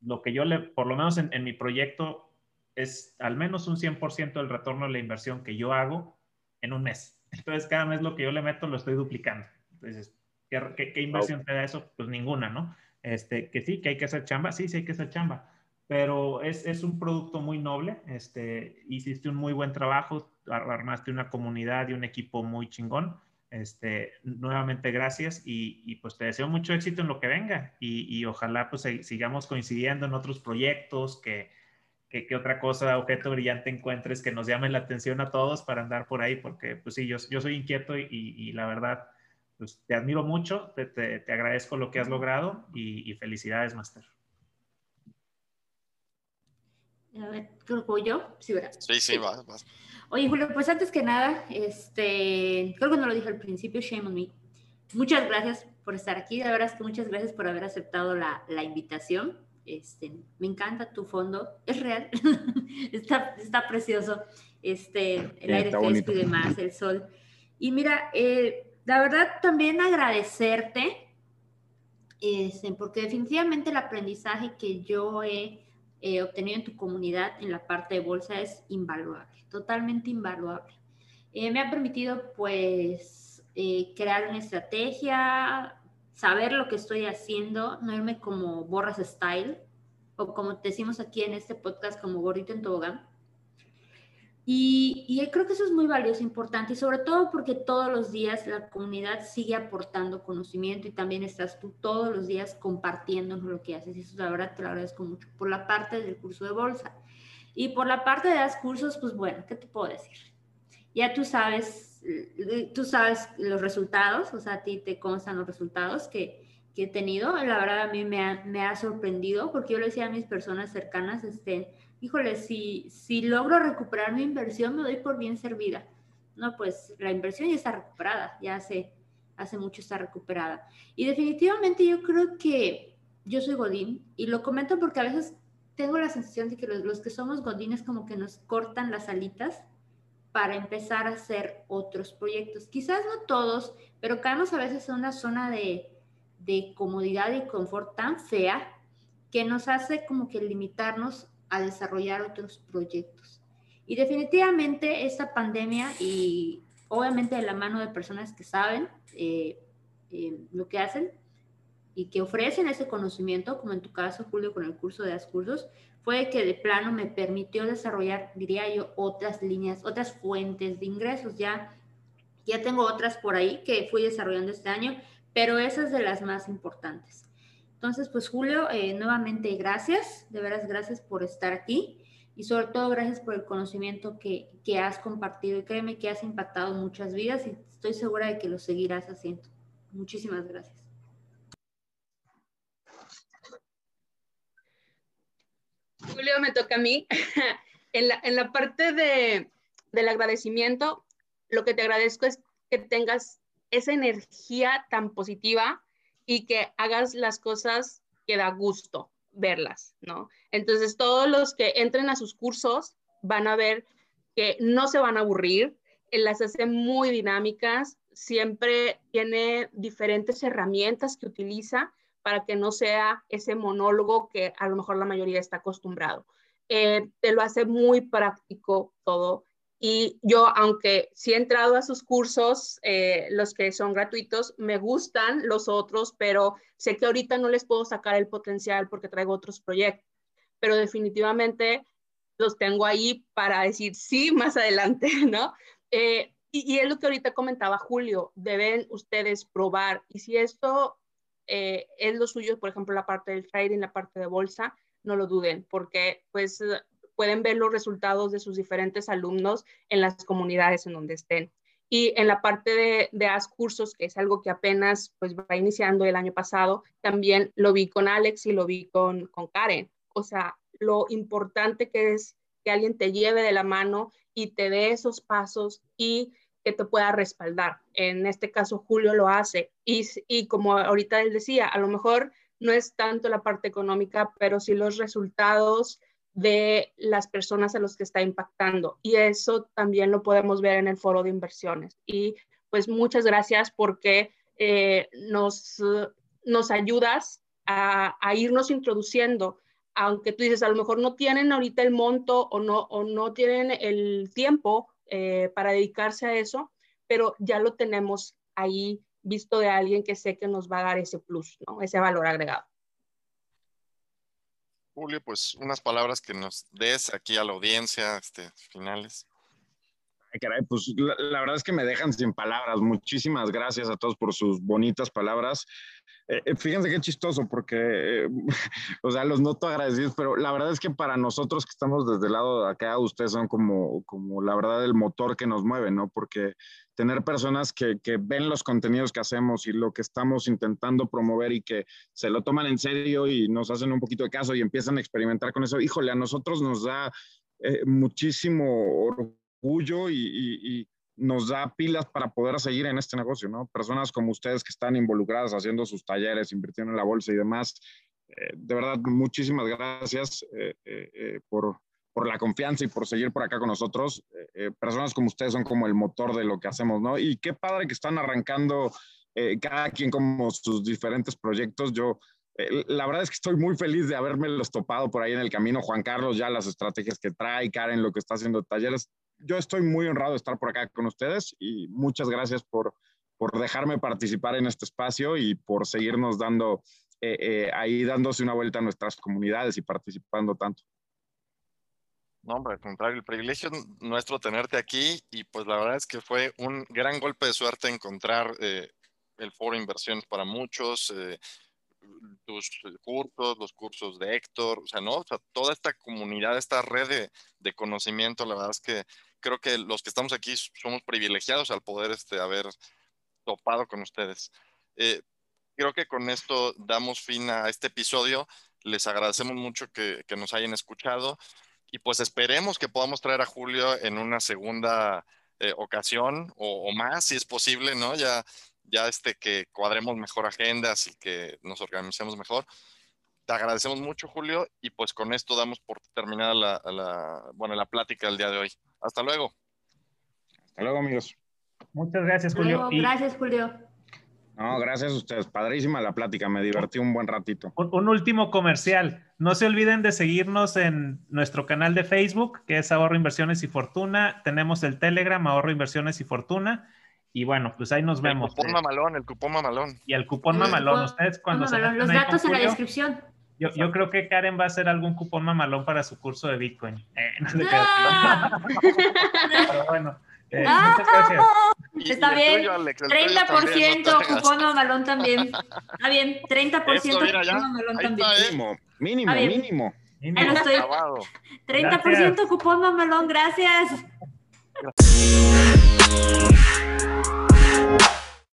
Lo que yo le, por lo menos en, mi proyecto, es al menos un 100% del retorno de la inversión que yo hago en un mes. Entonces, cada mes lo que yo le meto lo estoy duplicando. Entonces, ¿qué, inversión te da eso? Pues ninguna, ¿no? Este, que sí, que hay que hacer chamba, sí, sí hay que hacer chamba, pero es, es un producto muy noble, este, hiciste un muy buen trabajo, armaste una comunidad y un equipo muy chingón, este, nuevamente gracias y, y, pues te deseo mucho éxito en lo que venga y, y ojalá pues sigamos coincidiendo en otros proyectos, que, que, otra cosa, objeto brillante encuentres que nos llame la atención a todos para andar por ahí, porque pues sí, yo, yo soy inquieto y, y la verdad, pues te admiro mucho, te, te, te agradezco lo que has logrado y, felicidades, Master. A ver, creo que yo. Sí, ¿verdad? Sí, sí, vas, vas. Oye, Julio, pues antes que nada, este, creo que no lo dije al principio, shame on me. Muchas gracias por estar aquí. De verdad es que muchas gracias por haber aceptado la, la invitación. Este, me encanta tu fondo. Es real. [LAUGHS] está, está precioso. Este, el aire fresco y demás, el sol. Y mira, eh, la verdad también agradecerte, este, porque definitivamente el aprendizaje que yo he obtenido en tu comunidad en la parte de bolsa es invaluable totalmente invaluable. Eh, me ha permitido pues eh, crear una estrategia, saber lo que estoy haciendo, no irme como borras style o como decimos aquí en este podcast como gorrito en tobogán. Y, y, creo que eso es muy valioso, importante, y sobre todo porque todos los días la comunidad sigue aportando conocimiento y también estás tú todos los días compartiéndonos lo que haces. Y eso la verdad te lo agradezco mucho por la parte del curso de bolsa. Y por la parte de los cursos, pues bueno, ¿qué te puedo decir? Ya tú sabes, tú sabes los resultados, o sea, a ti te constan los resultados que, que he tenido. La verdad a mí me ha, me ha, sorprendido porque yo le decía a mis personas cercanas, este, híjole, si, si logro recuperar mi inversión, me doy por bien servida. No, pues la inversión ya está recuperada, ya hace, hace mucho está recuperada. Y definitivamente yo creo que yo soy Godín y lo comento porque a veces tengo la sensación de que los, que somos godines como que nos cortan las alitas para empezar a hacer otros proyectos. Quizás no todos, pero caemos a veces en una zona de, de comodidad y confort tan fea que nos hace como que limitarnos a desarrollar otros proyectos. Y definitivamente esta pandemia y obviamente de la mano de personas que saben eh, eh, lo que hacen, y que ofrecen ese conocimiento, como en tu caso, Julio, con el curso de Ascursos, fue que de plano me permitió desarrollar, diría yo, otras líneas, otras fuentes de ingresos. Ya, ya tengo otras por ahí que fui desarrollando este año, pero esas de las más importantes. Entonces, pues Julio, eh, nuevamente gracias, de veras gracias por estar aquí y sobre todo gracias por el conocimiento que, que has compartido y créeme que has impactado muchas vidas y estoy segura de que lo seguirás haciendo. Muchísimas gracias. Julio, me toca a mí. [LAUGHS] en, la, en, la, parte de, del agradecimiento, lo que te agradezco es que tengas esa energía tan positiva y que hagas las cosas que da gusto verlas, ¿no? Entonces, todos los que entren a sus cursos van a ver que no se van a aburrir, las hace muy dinámicas, siempre tiene diferentes herramientas que utiliza para que no sea ese monólogo que a lo mejor la mayoría está acostumbrado. Eh, te lo hace muy práctico todo. Y yo, aunque sí he entrado a sus cursos, eh, los que son gratuitos, me gustan los otros, pero sé que ahorita no les puedo sacar el potencial porque traigo otros proyectos. Pero definitivamente los tengo ahí para decir sí más adelante, [LAUGHS] ¿no? Eh, y, y, es lo que ahorita comentaba Julio, deben ustedes probar. Y si esto eh, es lo suyo, por ejemplo, la parte del trading, la parte de bolsa, no lo duden, porque pues pueden ver los resultados de sus diferentes alumnos en las comunidades en donde estén. Y en la parte de, de AS Cursos, que es algo que apenas pues va iniciando el año pasado, también lo vi con Alex y lo vi con, con Karen. O sea, lo importante que es que alguien te lleve de la mano y te dé esos pasos y que te pueda respaldar. En este caso, Julio lo hace. Y, y como ahorita él decía, a lo mejor no es tanto la parte económica, pero sí los resultados de las personas a los que está impactando. Y eso también lo podemos ver en el foro de inversiones. Y pues muchas gracias porque eh, nos, nos ayudas a, a, irnos introduciendo aunque tú dices, a lo mejor no tienen ahorita el monto o no, o no tienen el tiempo eh, para dedicarse a eso, pero ya lo tenemos ahí visto de alguien que sé que nos va a dar ese plus, ¿no? ese valor agregado. Julio, pues unas palabras que nos des aquí a la audiencia, este, finales. Ay, caray, pues la, verdad es que me dejan sin palabras. Muchísimas gracias a todos por sus bonitas palabras. Eh, eh, fíjense qué chistoso, porque, eh, [LAUGHS] o sea, los noto agradecidos, pero la verdad es que para nosotros que estamos desde el lado de acá, ustedes son como, como la verdad el motor que nos mueve, ¿no? Porque tener personas que, que ven los contenidos que hacemos y lo que estamos intentando promover y que se lo toman en serio y nos hacen un poquito de caso y empiezan a experimentar con eso, híjole, a nosotros nos da muchísimo orgullo y, nos da pilas para poder seguir en este negocio, ¿no? Personas como ustedes que están involucradas haciendo sus talleres, invirtiendo en la bolsa y demás. Eh, de verdad, muchísimas gracias eh, eh, por, por, la confianza y por seguir por acá con nosotros. personas como ustedes son como el motor de lo que hacemos, ¿no? Y qué padre que están arrancando cada quien como sus diferentes proyectos. Yo la verdad es que estoy muy feliz de haberme los topado por ahí en el camino. Juan Carlos, ya las estrategias que trae, Karen, lo que está haciendo talleres, yo estoy muy honrado de estar por acá con ustedes y muchas gracias por, por dejarme participar en este espacio y por seguirnos dando eh, eh, ahí dándose una vuelta a nuestras comunidades y participando tanto. No, hombre, al contrario, el privilegio nuestro tenerte aquí y pues la verdad es que fue un gran golpe de suerte encontrar eh, el foro Inversiones para muchos, tus cursos, los cursos de Héctor, o sea, ¿no? O sea, toda esta comunidad, esta red de, de conocimiento, la verdad es que creo que los que estamos aquí somos privilegiados al poder este, haber topado con ustedes. Eh, creo que con esto damos fin a este episodio. Les agradecemos mucho que, que nos hayan escuchado y pues esperemos que podamos traer a Julio en una segunda eh, ocasión o, o, más, si es posible, ¿no? Ya, ya este, que cuadremos mejor agendas y que nos organicemos mejor. Te agradecemos mucho, Julio, y pues con esto damos por terminada la, la, bueno, la plática del día de hoy. Hasta luego. Hasta luego, amigos. Muchas gracias, Julio. Gracias, Julio. No, gracias a ustedes. Padrísima la plática, me divertí un buen ratito. Un, último comercial. No se olviden de seguirnos en nuestro canal de Facebook, que es Ahorro Inversiones y Fortuna. Tenemos el Telegram, Ahorro Inversiones y Fortuna. Y bueno, pues ahí nos vemos. El cupón eh. mamalón, el cupón mamalón. Y el cupón mamalón. Ustedes cuando se Los datos en la descripción. Yo, yo, creo que Karen va a hacer algún cupón mamalón para su curso de Bitcoin. Eh, [LAUGHS] no sé ¡Ah! [LAUGHS] Pero bueno, eh, ¡Ah! muchas gracias. [LAUGHS] Está bien. tuyo, Alex, el tuyo también, 30% no cupón mamalón también. Está bien, 30% Eso, mira, cupón mamalón Ahí también. está, ¿eh? Mínimo, mínimo, mínimo. Lo estoy. Acabado. 30% cupón mamalón, gracias.